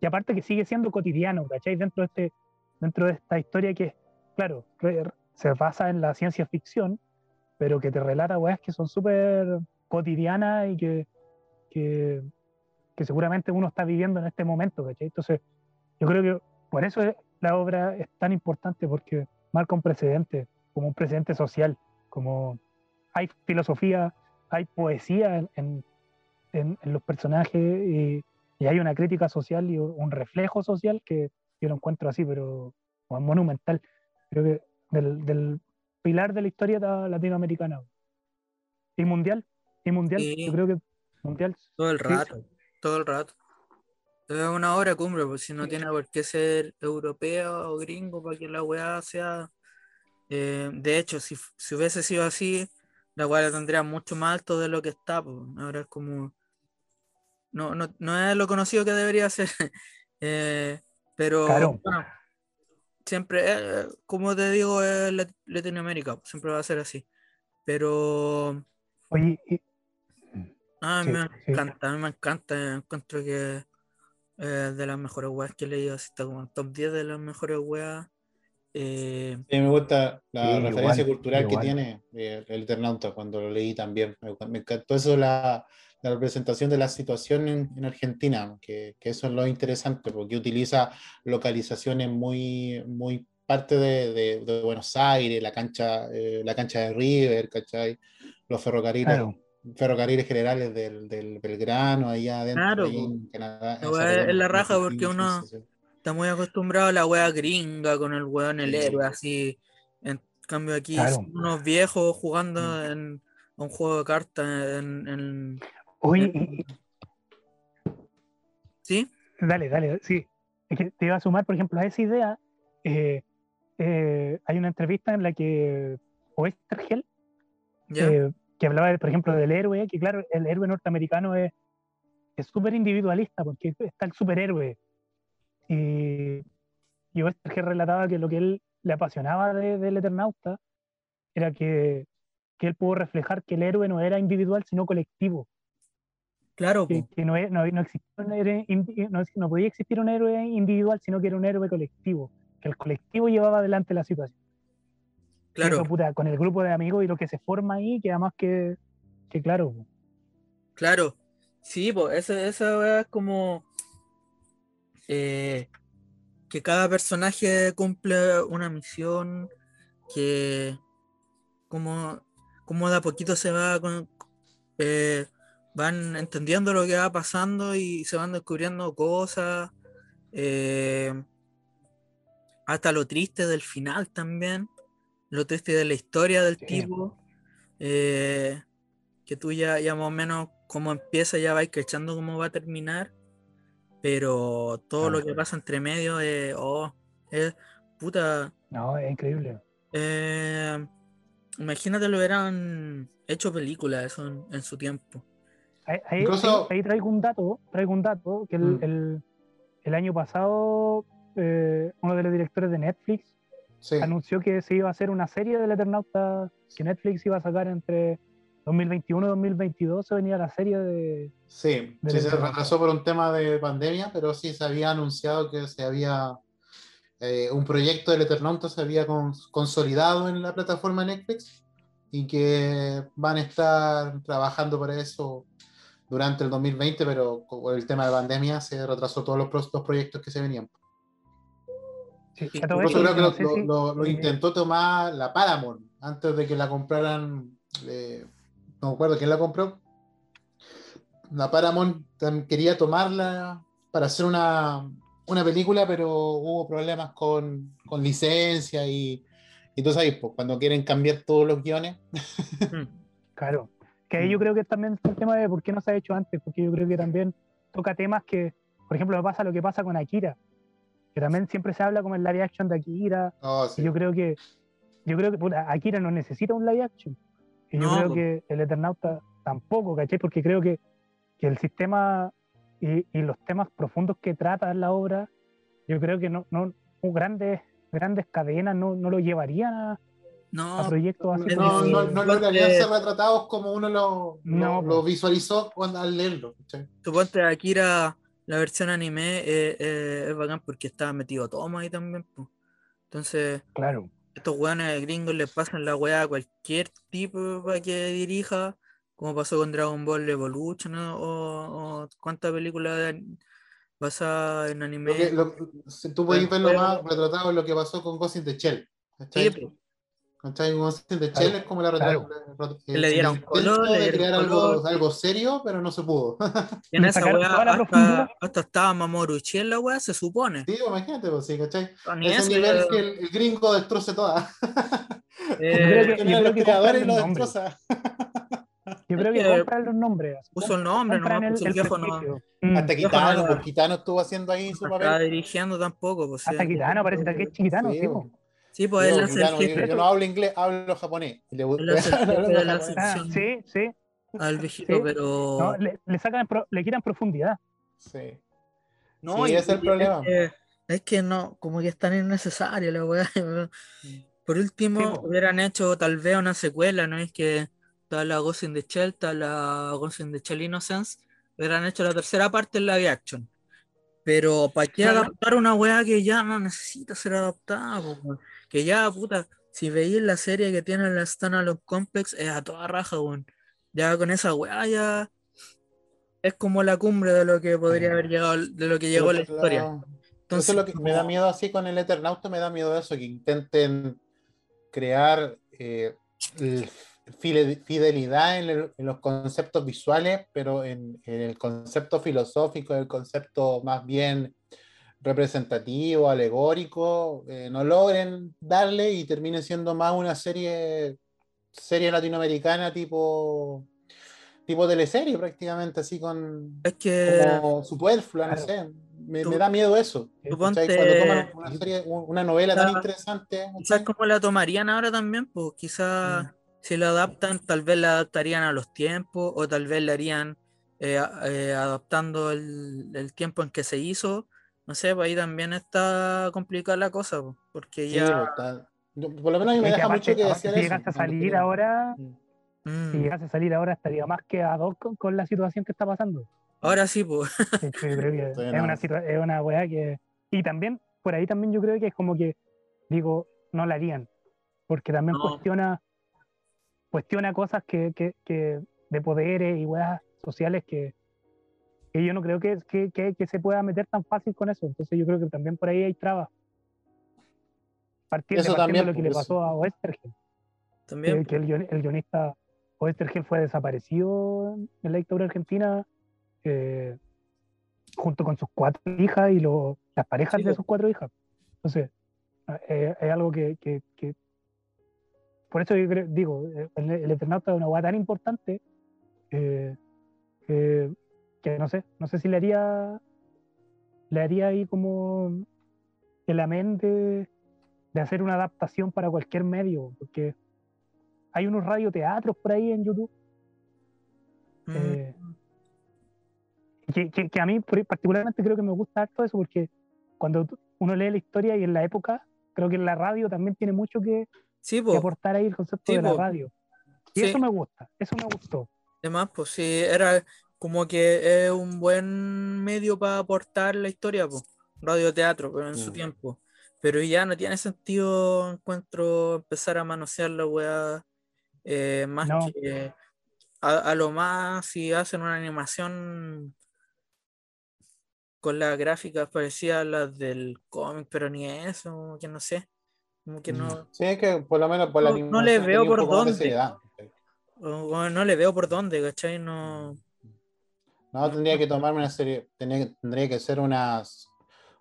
Y aparte que sigue siendo cotidiano, ¿cachai? Dentro de, este, dentro de esta historia que, claro, re- se basa en la ciencia ficción, pero que te relata weas que son súper cotidianas y que, que, que seguramente uno está viviendo en este momento, ¿cachai? Entonces, yo creo que por eso es- la obra es tan importante, porque marca un precedente, como un precedente social, como hay filosofía, hay poesía en- en- en los personajes y, y hay una crítica social y un reflejo social que yo lo encuentro así, pero monumental. Creo que del, del pilar de la historia latinoamericana. Y mundial, y mundial, Sí. yo creo que mundial. Todo el Sí, rato, todo el rato. Es una obra cumbre, pues si no tiene por qué ser europeo o gringo para que la weá sea. eh, de hecho, si, si hubiese sido así, la weá la tendría mucho más alto de lo que está. pues. Ahora es como. No, no, no es lo conocido que debería ser. eh, pero Claro. bueno, siempre, eh, como te digo, es Lat- Latinoamérica, siempre va a ser así. Pero. Oye, y- A mí Sí, me sí. encanta, a mí me encanta. Encuentro que es de las mejores weas que he leído. Así está como en top 10 de las mejores weas. Eh, mí me gusta la Sí, referencia igual, cultural que igual. tiene eh, el Eternauta cuando lo leí también. Me, me encantó eso, la, la representación de la situación en, en Argentina, que, que eso es lo interesante, porque utiliza localizaciones muy, muy parte de, de- de Buenos Aires, la cancha, eh, la cancha de River, ¿cachai? Los ferrocarriles, Claro. ferrocarriles generales del, del Belgrano, allá adentro, Claro, ahí po. en Canadá. La es la raja porque uno- sí, está muy acostumbrado a la wea gringa con el weón, el Sí. héroe, así. En cambio, aquí Claro. son unos viejos jugando Mm. en a un juego de cartas. En, en- Oye, y- ¿Sí? dale, dale, sí. Es que te iba a sumar, por ejemplo, a esa idea. eh, eh, hay una entrevista en la que Oestergel, ¿Ya? eh, que hablaba, por ejemplo, del héroe, que claro, el héroe norteamericano es súper individualista, porque está el superhéroe. Y, y Westerger relataba que lo que él le apasionaba del de, Eternauta era que, que, él pudo reflejar que el héroe no era individual, sino colectivo. Claro. Que, que no, no, no, un héroe, no, no, podía existir un héroe individual, sino que era un héroe colectivo, que el colectivo llevaba adelante la situación. Claro. puta, con el grupo de amigos y lo que se forma ahí, que además que, que claro. Claro. Sí, pues esa, esa es como eh, que cada personaje cumple una misión que como, como de a poquito se va con, eh, van entendiendo lo que va pasando y se van descubriendo cosas eh, hasta lo triste del final también lo triste de la historia del tipo que tú ya, ya más o menos como empieza ya vais cachando cómo va a terminar pero todo lo que pasa entre medio es, oh, es puta. No, es increíble. Eh, imagínate lo hubieran hecho películas eso en, su tiempo. Ahí, ahí, traigo un dato, traigo un dato, que el, mm. el, el año pasado eh, uno de los directores de Netflix anunció que se iba a hacer una serie del Eternauta que Netflix iba a sacar entre 2021 2022 se venía la serie de... Sí, sí se retrasó por un tema de pandemia, pero sí se había anunciado que se había... Eh, un proyecto del Eternauta se había consolidado en la plataforma Netflix y que van a estar trabajando para eso durante el 2020, pero por el tema de pandemia se retrasó todos los, los proyectos que se venían. Sí, creo que lo, lo, intentó tomar la Paramount antes de que la compraran eh, no me acuerdo quién la compró. La Paramount quería tomarla para hacer una, película, pero hubo problemas con, licencia y, y entonces pues, cuando quieren cambiar todos los guiones. Mm. claro, que ahí yo creo que también es el tema de por qué no se ha hecho antes, porque yo creo que también toca temas que, por ejemplo, pasa lo que pasa con Akira, que también siempre se habla como el live action de Akira, oh, y yo creo que yo creo que Akira no necesita un live action. Y yo creo que el Eternauta tampoco, ¿cachai? Porque creo que, que el sistema y, y, los temas profundos que trata la obra, yo creo que no, no grandes, grandes cadenas no, no lo llevarían a, no, proyectos así. No, no, no, lograrían ser retratados como uno lo, lo, visualizó cuando, al leerlo. Suponte Akira, la versión anime, eh, eh, es bacán porque estaba metido Tomo ahí también. Pues. Entonces, claro estos weones gringos les pasan la weá a cualquier tipo para que dirija, como pasó con Dragon Ball Evolution o, cuántas películas basadas en anime. tú puedes verlo más retratado en lo que pasó con Ghost in the Shell. ¿Cachai? de Chile es como la claro. Le dieron color, le dieron crear algo, algo, serio, pero no se pudo. Y en esa weá hasta, hasta, estaba Mamoru en la weá, se supone. Sí, imagínate, pues sí, ¿cachai? Ese nivel que el, gringo destroce toda. Eh, yo creo que, yo que creadores lo destroza. Yo creo que compran los nombres. Puso el nombre, no el, puso el, viejo no. Hasta Quitano, pues Quitano estuvo haciendo ahí su papel. Estaba dirigiendo tampoco, pues. Hasta Quitano, parece que es Quitano, sí. Sí, pues él hace el jefe. Yo no hablo inglés, hablo japonés. Le, de la sección. sí, sí. Al viejito, pero. No, le, le, sacan, le quitan profundidad. Sí. No, sí, ese es el problema. Es que, es que, no, como que es tan innecesario la weá. Por último, hubieran hecho tal vez una secuela, ¿no? Es que está la Ghost in the Shell, está la Ghost in the Shell Innocence. Hubieran hecho la tercera parte en live action. Pero ¿para qué adaptar una weá que ya no necesita ser adaptada? Que ya, puta, si veis la serie que tiene la Standalone Complex, es a toda raja, weón. Ya con esa weá ya es como la cumbre de lo que podría haber llegado, de lo que llegó la historia. Entonces, eso es lo que me da miedo así con el Eternauta, me da miedo eso, que intenten crear eh, fidelidad en, los conceptos visuales, pero en, en, el concepto filosófico, el concepto más bien representativo, alegórico, eh, no logren darle y termine siendo más una serie, serie latinoamericana tipo tipo teleserie prácticamente así con es que como superflua, no sé. Me, da miedo eso. Cuando toman una, serie, una novela tan interesante. Quizás como la tomarían ahora también, pues quizás si la adaptan, tal vez la adaptarían a los tiempos o tal vez la harían eh, eh, adaptando el, el tiempo en que se hizo. No sé, pues ahí también está complicada la cosa, po, porque Sí, ya... está- yo- por lo menos a mí me deja aparte- mucho que decir si eso. llegase a salir ahora, Mm. mm, si llegase a salir ahora estaría más que ad hoc con, con la situación que está pasando. Ahora sí, pues. Yo creo que es, una es una weá que. Y también, por ahí también yo creo que es como que, digo, no la harían. Porque también No. cuestiona cuestiona cosas que, que, que de poderes y weas sociales que, que yo no creo que, que, que, que se pueda meter tan fácil con eso. Entonces yo creo que también por ahí hay trabas. Partiendo, Eso también, de lo que le pues, pasó a Oestergel, También. que, el, guion- el guionista Oestergel fue desaparecido en la dictadura argentina eh, junto con sus cuatro hijas y lo- las parejas Sí, de po. sus cuatro hijas. Entonces, eh, es algo que, que- que- Por eso yo creo- digo, eh, el, el Eternauta es una hueá tan importante eh, que, que no sé, no sé si le haría le haría ahí como el amén de, de hacer una adaptación para cualquier medio, porque hay unos radioteatros por ahí en YouTube Mm, eh, que, que- que a mí particularmente creo que me gusta harto eso porque cuando uno lee la historia y en la época, creo que en la radio también tiene mucho que, sí, que aportar ahí el concepto Sí, de la radio. Y Sí. eso me gusta, eso me gustó. Además, pues sí, era como que es un buen medio para aportar la historia, pues. Radioteatro, pero en su Mm. tiempo. Pero ya no tiene sentido, encuentro, empezar a manosear la weá eh, más No. que a, a lo más si hacen una animación con las gráficas parecidas a las del cómic, pero ni eso, que no sé. Como que no, Sí, es que por lo menos por la No- no animación le tenía veo por dónde. o no le veo por dónde, ¿cachai? No. No, tendría que tomarme una serie, tendría, que- tendría que ser una,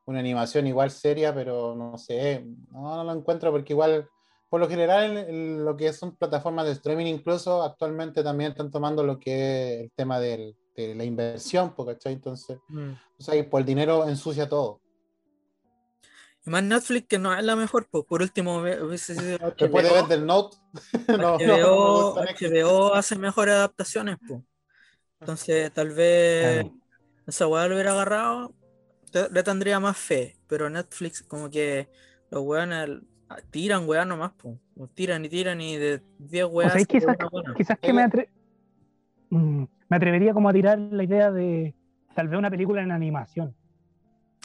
una animación igual seria, pero no sé, no, no lo encuentro porque igual, por lo general, en- en lo que son plataformas de streaming incluso, actualmente también están tomando lo que es el tema del- de la inversión, ¿cachai? Entonces, mm. o sea, y por el dinero ensucia todo. Y más Netflix que no es la mejor, pues por último hubiese sido Después de ver del Note, no, HBO hace mejores adaptaciones, pues. Entonces tal vez Claro. esa weá lo hubiera agarrado, le tendría más fe, pero Netflix como que los weones tiran weá nomás, pues. Tiran y tiran y de 10 O weas. sea, se quizás, quizás que me, atre- Mm, me atrevería como a tirar la idea de tal vez una película en animación,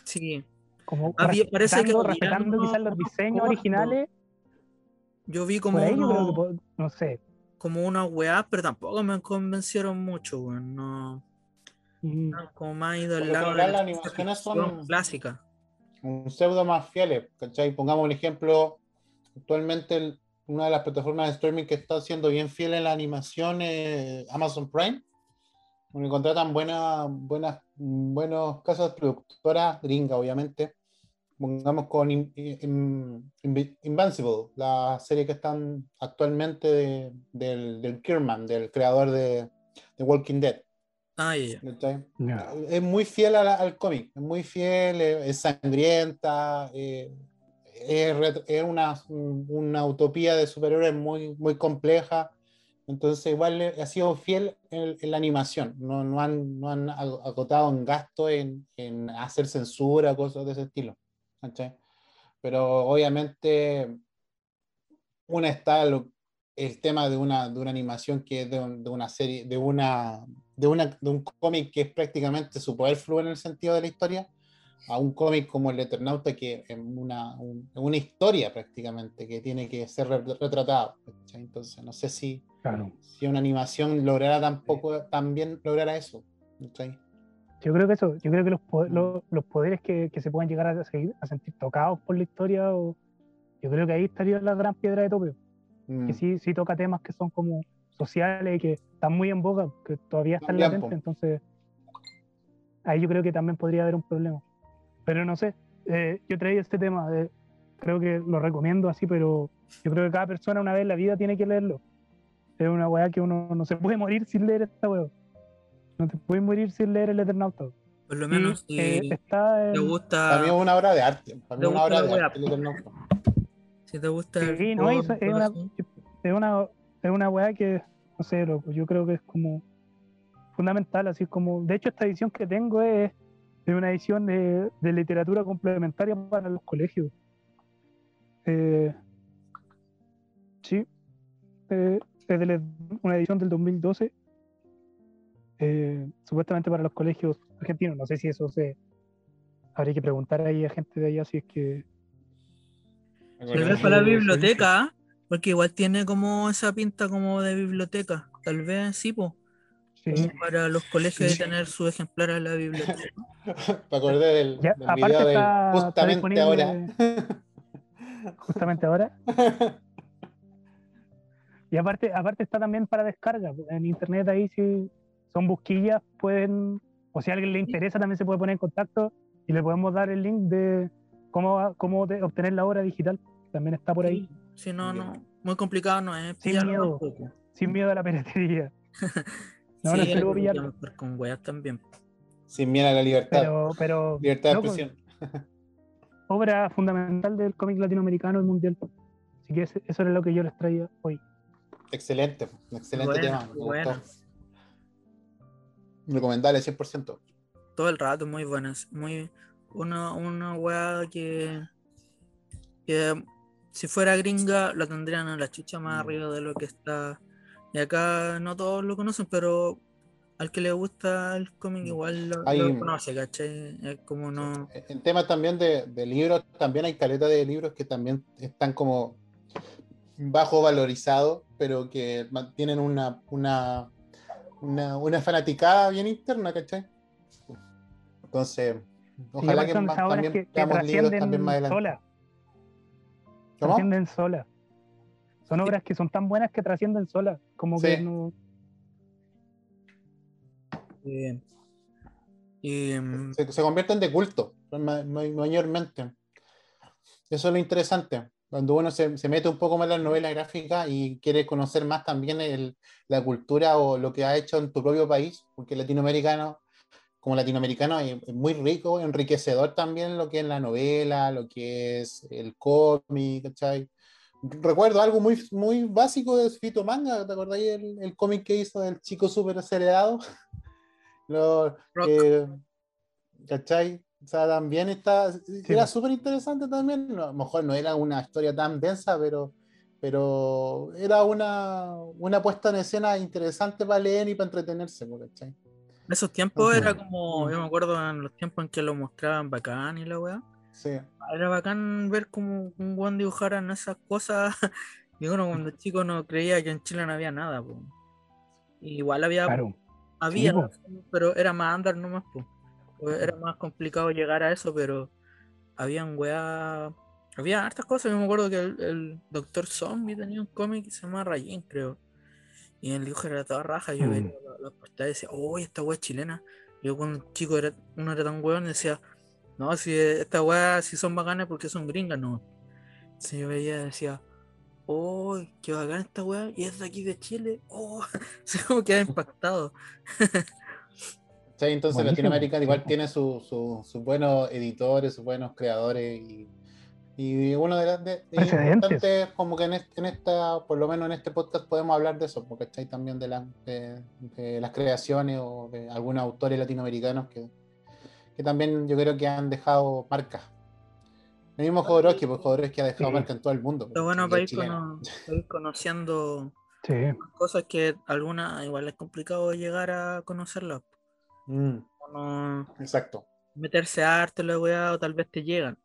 Sí, como Ah, bien, parece que respetando, respetando quizás los diseños originales, yo vi como que, no sé, como unas weas, pero tampoco me convencieron mucho, weón. No, mm, no, como más ido Por al lo lado de general, la las animaciones son- ficción clásica. un pseudo más fieles, ¿cachai? Pongamos un ejemplo, actualmente el- una de las plataformas de streaming que está siendo bien fiel en la animación es Amazon Prime, donde contratan buenas, buenas, buenos casas productoras gringas, obviamente. Pongamos con In- In- In- Invincible, la serie que están actualmente de- del, del Kierman, del creador de, de Walking Dead. Ah. ¿cachai? ya. es muy fiel a la- al cómic, es muy fiel, eh, es sangrienta, eh, es, es una, una utopía de superhéroes muy, muy compleja. Entonces, igual le- ha sido fiel en, en la animación. No, no, han, no han ag- agotado en gasto en, en hacer censura, cosas de ese estilo. ¿Cachai? Pero obviamente, una está lo- el tema de una, de una animación que es de, un- de una serie, de una de, una, de un cómic que es prácticamente superfluo en el sentido de la historia, a un cómic como El Eternauta, que es una, un- una historia prácticamente, que tiene que ser re- retratada. ¿cachai? Entonces, no sé si, Claro. si una animación lograra tampoco también lograra eso. ¿cachai? Yo creo que eso, yo creo que los, Mm. los, los poderes que, que se puedan llegar a, seguir- a sentir tocados por la historia, o, yo creo que ahí estaría la gran piedra de tope, Mm. que sí, sí toca temas que son como sociales y que están muy en boga, que todavía están latentes, entonces ahí yo creo que también podría haber un problema. Pero no sé, eh, yo traía este tema, de- creo que lo recomiendo así, pero yo creo que cada persona una vez en la vida tiene que leerlo. Es una weá que uno no se puede morir sin leer esta weá. No te puedes morir sin leer el Eternauta. Por lo Y, menos si eh, está te en- gusta, Para mí es una obra de arte. Para mí ¿Te es una obra de arte. El Eternauta. si te gusta el Sí, no, es, es una, es una, es una weá que, no sé, loco, yo creo que es como fundamental, así como, de hecho esta edición que tengo es, es una edición de, de literatura complementaria para los colegios. Eh, sí, eh, es de la- una edición del 2012, eh, supuestamente para los colegios argentinos. No sé si eso se. Habría que preguntar ahí a gente de allá si es que. Tal vez para la biblioteca, ¿ah? porque igual tiene como esa pinta como de biblioteca. Tal vez sí, po. Sí. como para los colegios de tener su ejemplar en la biblioteca. Me acordé del, Ya, del aparte video del está- justamente ahora. Justamente ahora. Y aparte, aparte está también para descarga. En internet ahí si son busquillas, pueden, o si a alguien le interesa también se puede poner en contacto y le podemos dar el link de cómo, cómo de- obtener la obra digital. También está por ahí, Si no, no, muy complicado no es. Sin miedo. tampoco. sin miedo a la piratería. No, sí, no se lo voy a hay pillar. que con weas también. Sin miedo a la libertad. Pero, pero libertad de loco, expresión. obra fundamental del cómic latinoamericano y mundial. Así que eso era lo que yo les traía hoy. Excelente, un excelente Bueno, tema. Me bueno. gustó. Recomendable 100%. Todo el rato, muy buenas. Muy, una, una wea que, que si fuera gringa la tendrían a la chucha más Mm. arriba de lo que está. Y acá no todos lo conocen, pero al que le gusta el cómic Mm. igual lo, Hay- lo conoce, ¿cachai? Es como no. En temas también de, de libros, también hay caleta de libros que también están como bajo valorizados, pero que mantienen una, una, una, una fanaticada bien interna, ¿cachai? Entonces, ojalá que más- también que, que libros también más adelante. Trascienden solas. Son obras que son tan buenas que trascienden solas. Como que no. eh, se, se convierten de culto, ma- ma- mayormente. Eso es lo interesante. Cuando uno se, se mete un poco más en la novela gráfica y quiere conocer más también el- la cultura o lo que ha hecho en tu propio país, porque latinoamericano, como latinoamericano, es, es muy rico, enriquecedor también lo que es la novela, lo que es el cómic, ¿cachai? Recuerdo algo muy, muy básico de Fito Manga, ¿te acordáis el, el cómic que hizo del chico súper acelerado? Lo, que- ¿Cachai? O sea, también está, era súper interesante también. a lo mejor no era una historia tan densa, pero, pero era una, una puesta en escena interesante para leer y para entretenerse, ¿cachai? en esos tiempos era como, yo me acuerdo en los tiempos en que lo mostraban bacán y la weá. Sí. Era bacán ver como un buen dibujara en esas cosas. Y uno cuando chico no creía que en Chile no había nada, po. Igual había, Claro. había, po. pero era más andar nomás, po. Pues Era más complicado llegar a eso, pero habían weá. Había hartas cosas. Yo me acuerdo que el, el Doctor Zombie tenía un cómic que se llama Rayin, creo. Y el dibujo era toda raja. Yo Mm. veía la, la portada y decía, oh, esta weá es chilena. Yo cuando chico era, uno era tan weón, decía, no, si esta weá si son bacanas porque son gringas, no. Si yo veía, decía, oh, qué bacán esta weá, y es de aquí de Chile, oh, se como queda impactado. Sí, entonces Buenísimo. Latinoamérica igual tiene su- su- sus buenos editores, sus buenos creadores y, y uno de las de, es Precedentes. importante como que en, est- en esta, por lo menos en este podcast podemos hablar de eso, porque estáis también de, la- de- de las creaciones o de algunos autores latinoamericanos que, que también yo creo que han dejado marcas. El mismo Jodorowsky, pues Jodorowsky ha dejado Sí. marca en todo el mundo. Está porque bueno para ir, chileno. cono- para ir conociendo Sí. cosas que algunas igual es complicado llegar a conocerlas. Mm, No exacto. meterse a arte la weá o tal vez te llegan.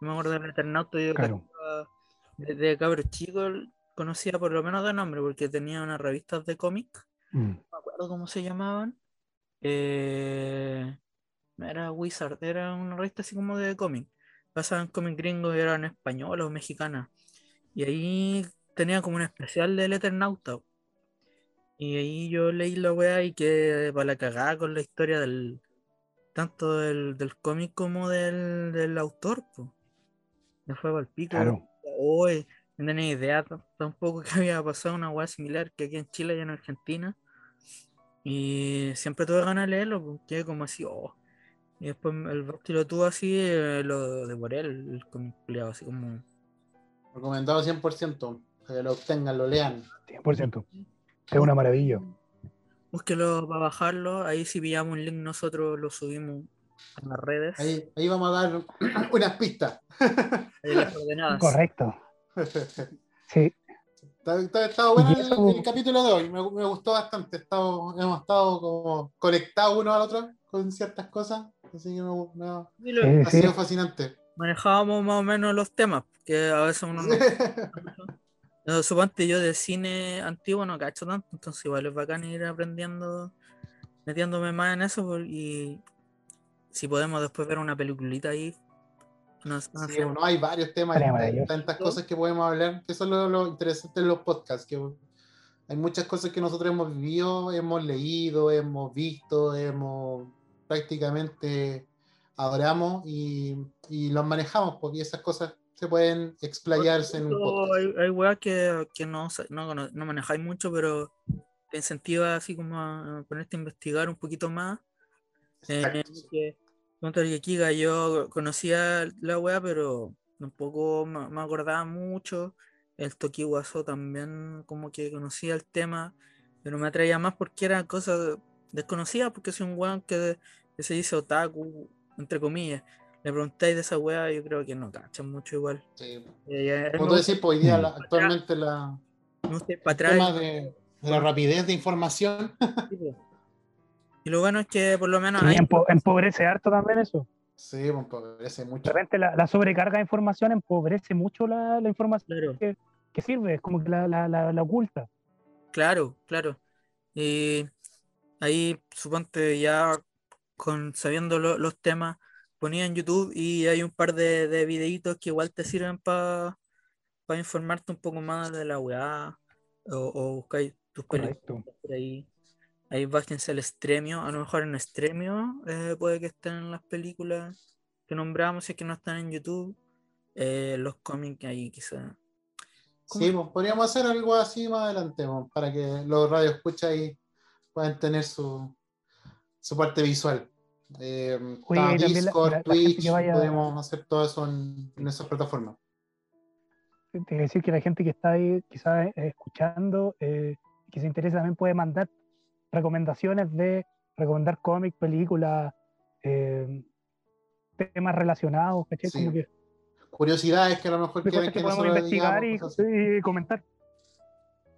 Me acuerdo del Eternauta yo Claro. desde cabro chico conocía por lo menos de nombre porque tenía unas revistas de cómic Mm. no me acuerdo cómo se llamaban. Eh, no era Wizard, era una revista así como de cómic. Pasaban cómic gringos y eran españoles o mexicanas. Y ahí tenía como un especial del Eternauta. Y ahí yo leí la weá y quedé para la cagada con la historia del tanto del, del cómic como del, del autor. Po. Me fue para el pico. Claro. Hoy no tenía idea tampoco que había pasado una weá similar que aquí en Chile y en Argentina. Y siempre tuve ganas de leerlo, porque como así, oh. Y después el Basti lo tuvo así, eh, lo devoré el, el así como. Recomendado 100%. para que lo obtengan, lo lean. 100%. Es una maravilla. Búsquelo para bajarlo. Ahí si pillamos un link nosotros lo subimos en las redes. Ahí, ahí vamos a dar unas pistas. Ahí las coordenadas. Correcto. Sí. Está, está- está bueno el, eso- el capítulo de hoy, me, me gustó bastante. Estamos- hemos estado como conectados uno al otro con ciertas cosas, así que me, me- Sí, ha sí. sido fascinante. manejábamos más o menos los temas, que a veces uno no. no suponte yo de cine antiguo no cacho tanto, entonces igual es bacán ir aprendiendo, metiéndome más en eso por- y si podemos después ver una peliculita ahí. nos- Sí, hacemos- no, hay varios temas, hay tantas cosas que podemos hablar, que eso es lo, lo interesante de los podcasts, que hay muchas cosas que nosotros hemos vivido, hemos leído, hemos visto, hemos prácticamente adoramos y, y los manejamos, porque esas cosas se pueden explayarse en un podcast. Hay, hay weas que, que no, no, no manejáis mucho, pero te incentiva así como a ponerte a investigar un poquito más. Eh, que, Kiga, yo conocía la wea, pero tampoco me, me acordaba mucho. El Toki Waso también como que conocía el tema, pero me atraía más porque eran cosas desconocidas, porque soy un weón que, que se dice otaku, entre comillas. Le preguntáis de esa wea, yo creo que no cachan mucho igual. Sí. Eh, Como tú decís, pues hoy día la- actualmente la, gusta ir para el atrás. tema de, de la rapidez de información, y- Y lo bueno es que por lo menos Sí, hay- empobrece harto también eso. sí, pues, empobrece De mucho. repente la, la sobrecarga de información empobrece mucho la, la información Claro, que sirve, es como que la, la, la, la oculta. claro, claro. Y ahí suponte ya con sabiendo lo- los temas ponía en YouTube y hay un par de, de videitos que igual te sirven para informarte un poco más de la weá o, o buscáis tus películas por ahí. Ahí bájense el Stremio, a lo mejor en Stremio eh, puede que estén en las películas que nombramos, si es que no están en YouTube. eh, los cómics ahí quizá. ¿Cómo? Sí, pues podríamos hacer algo así más adelante, pues, para que los radios escucha y puedan tener su, su parte visual. Eh, Oye, está Discord, la- la gente Twitch, vaya- podemos hacer todo eso en, en esas plataformas. Te quiero decir que la gente que está ahí quizás eh, escuchando, eh, que se interesa también puede mandar recomendaciones de recomendar cómics, películas, eh, temas relacionados, ¿cachai? Sí. Como que Curiosidades que a lo mejor quieren que que podemos investigar y, digamos, comentar.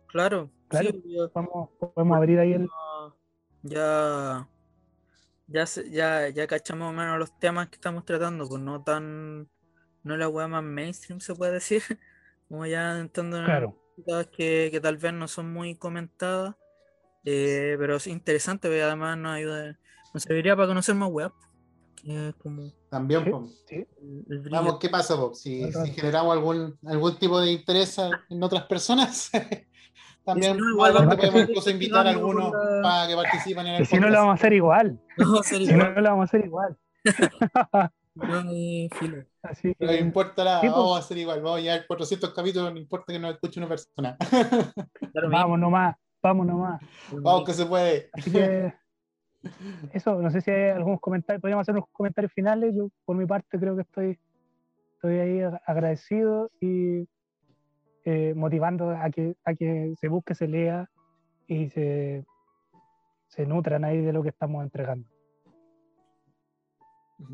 Claro, Claro. sí, yo- Podemos, podemos abrir ahí el. ya, ya, se- ya, ya cachamos más o menos los temas que estamos tratando, pues no tan, no la weá más mainstream se puede decir, como ya entrando en Claro. cosas que, que tal vez no son muy comentadas, eh, pero es interesante, porque además nos ayuda, nos serviría para conocer más es como También, Sí. Sí. Vamos, ¿qué pasa, Bob? Si, si generamos algún, algún tipo de interés en otras personas, también no, más igual vamos a podemos incluso invitar a algunos la- para que participen en el si no lo vamos a hacer igual. No, a Si no lo vamos a hacer igual. no No importa nada, pues. vamos a hacer igual, vamos a llegar 400 capítulos, no importa que nos escuche una persona. Claro, vamos nomás, vamos nomás. Vamos que se puede. Así que eso, no sé si hay algunos comentarios, podríamos hacer unos comentarios finales. Yo por mi parte creo que estoy, estoy ahí ag- agradecido y eh, motivando a que, a que se busque, se lea y se, se nutran ahí de lo que estamos entregando.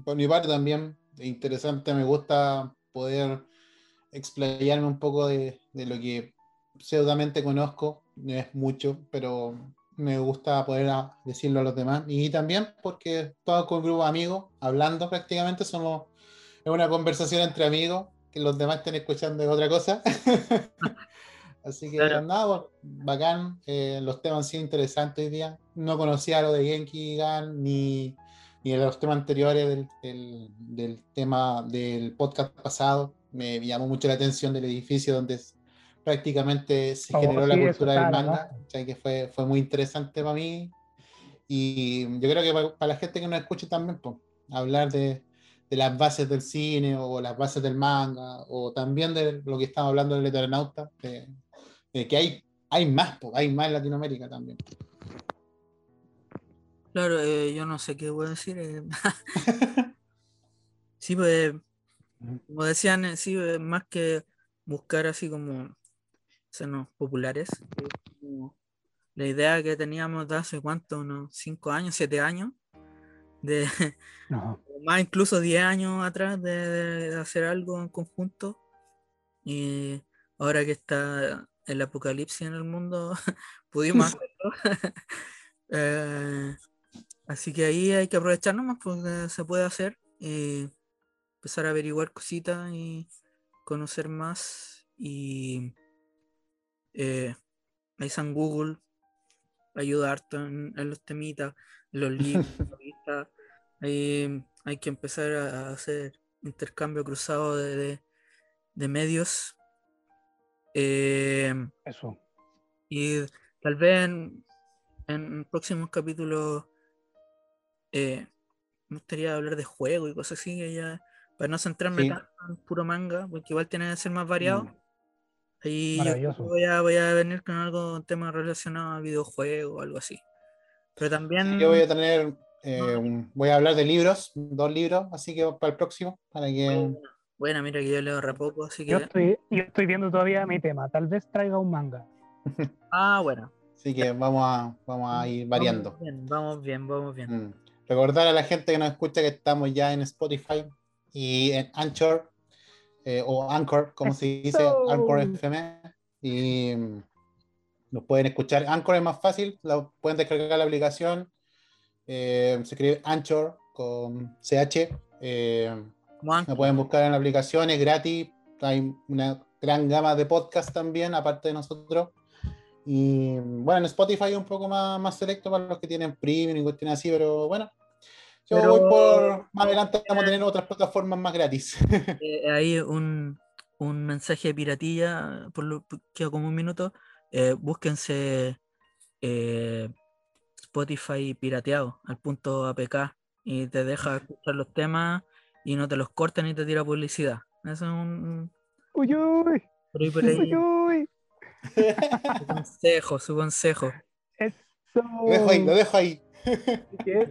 Por mi parte también, interesante, me gusta poder explayarme un poco de, de lo que pseudamente conozco, no es mucho, pero me gusta poder a- decirlo a los demás. Y también porque estamos con un grupo de amigos, hablando prácticamente, somos es una conversación entre amigos, los demás estén escuchando es otra cosa. Así que Claro. nada, pues, bacán, eh, los temas han sido interesantes hoy día. No conocía lo de Genki Gan ni ni los temas anteriores del, del- del tema del podcast pasado. Me llamó mucho la atención del edificio donde prácticamente se Oh, generó la sí, eso cultura del la manga, raja. ¿cachai? que fue, fue muy interesante para mí. Y yo creo que para, para la gente que nos escuche también, pues, hablar de, de las bases del cine o las bases del manga, o también de lo que estamos hablando del Eternauta, de, de que hay, hay más, hay más en Latinoamérica también. Claro, eh, yo no sé qué voy a decir. eh. sí, pues, como decían, eh, sí, eh, más que buscar así como hacernos populares. como La idea que teníamos de hace cuánto, unos 5 años, 7 años, de No, más incluso 10 años atrás de, de hacer algo en conjunto. Y ahora que está el apocalipsis en el mundo, pudimos hacerlo. Eh, así que ahí hay que aprovechar nomás porque se puede hacer y empezar a averiguar cositas y conocer más. Y eh, ahí San Google ayuda harto en, en los temitas, en los libros, revistas. Ahí hay que empezar a hacer intercambio cruzado de, de- de medios. Eh, eso. y tal vez en, en próximos capítulos eh, me gustaría hablar de juegos y cosas así, que ya, para no centrarme Sí. tanto en puro manga, porque igual tiene que ser más variado. Mm. Ahí voy a, voy a venir con algo, un tema relacionado a videojuegos o algo así. Pero también Yo voy a tener, eh, voy a hablar de libros, dos libros, así que para el próximo, para que Bueno, mira que yo leo re poco, así Yo que. estoy, yo estoy viendo todavía mi tema. Tal vez traiga un manga. Ah, bueno. Así que vamos a, vamos a ir variando. Vamos bien, vamos bien, vamos bien. Mm. Recordar a la gente que nos escucha que estamos ya en Spotify y en Anchor, eh, o Anchor, como se dice. Anchor FM. Y mm, nos pueden escuchar. Anchor es más fácil, la, pueden descargar la aplicación. Eh, se escribe Anchor con CH. eh. Me pueden buscar en la aplicación, es gratis. Hay una gran gama de podcasts también, aparte de nosotros. Y bueno, en Spotify es un poco más, más selecto para los que tienen premium y cuestiones así, pero bueno. Yo Pero- voy por. Más adelante vamos a tener otras plataformas más gratis. Eh, ahí un, un mensaje de piratilla, por lo queda como un minuto. eh, búsquense eh, Spotify pirateado al punto APK y te deja escuchar los temas y no te los corta ni te tira publicidad. Eso es un, Uy, uy, por ahí, por ahí, uy, uy. su consejo, su consejo. Eso. Lo dejo ahí, lo dejo ahí.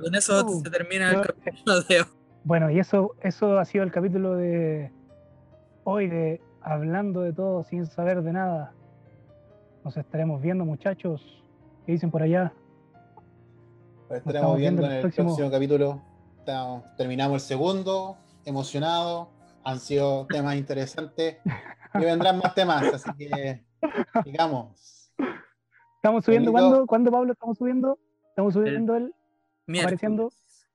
Con eso se termina el no, capítulo de hoy. Bueno, y eso, eso ha sido el capítulo de hoy de Hablando de todo sin saber de nada. Nos estaremos viendo, muchachos. ¿Qué dicen por allá? Nos estaremos viendo viendo en el próximo- próximo capítulo. Estamos- terminamos el segundo, emocionado. Han sido temas interesantes. Y vendrán más temas, así que digamos. ¿Estamos subiendo cuándo? ¿Cuándo, Pablo? ¿Estamos subiendo? Estamos subiendo el, Apareciendo.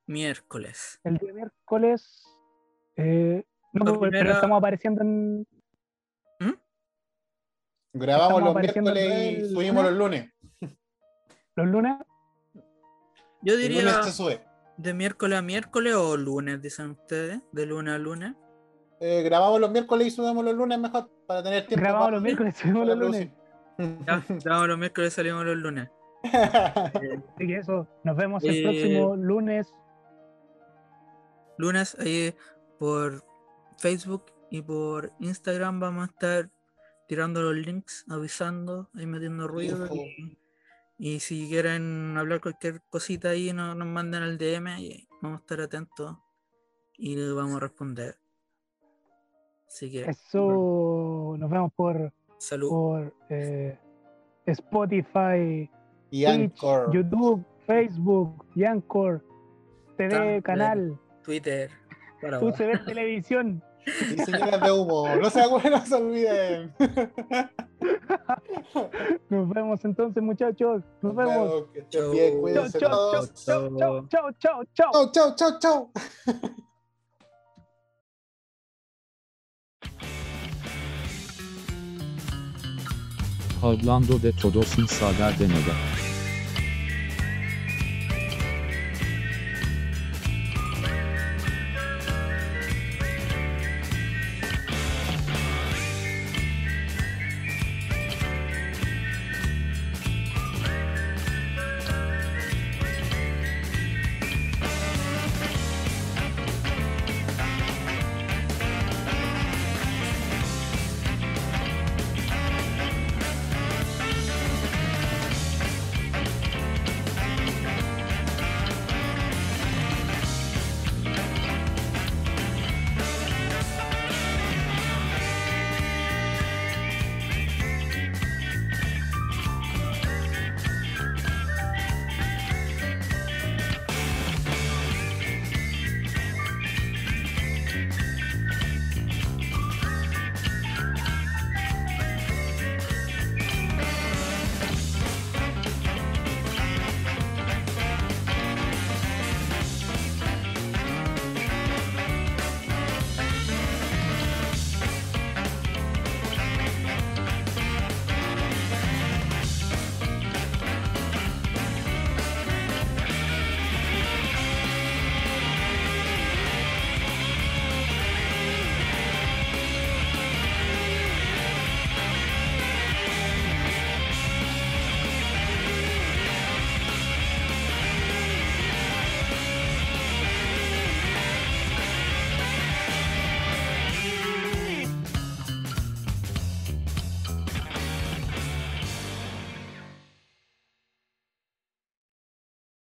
Miércoles. Miércoles. el día miércoles. Eh, no, pero- primera- estamos apareciendo en. Grabamos Estamos los miércoles y subimos los lunes. los lunes. Yo diría lunes se sube. de miércoles a miércoles o lunes, dicen ustedes. De lunes a lunes. Eh, grabamos los miércoles y subimos los lunes mejor para tener tiempo. Grabamos para- los miércoles, subimos para los lunes. Ya, grabamos los miércoles, salimos los lunes. Así que eso, nos vemos el Eh, próximo lunes. Lunes, ahí por Facebook y por Instagram vamos a estar tirando los links, avisando, ahí metiendo ruido. Y, y si quieren hablar cualquier cosita ahí, no- nos manden al DM y vamos a estar atentos y les vamos a responder. Así que, Eso, nos vemos por, salud. por eh, Spotify, y Twitch. YouTube, Facebook, Yancor, TV, Tumblr. canal, Twitter. Para UCB Televisión. Y señoras de humo. No se acuerden, no se olviden. Nos vemos entonces, muchachos. Nos vemos. Chao, chao, todos. chao, chao, chao, chao, chao. Chau, chau, chau, chau. Hablando de todo sin saber de nada.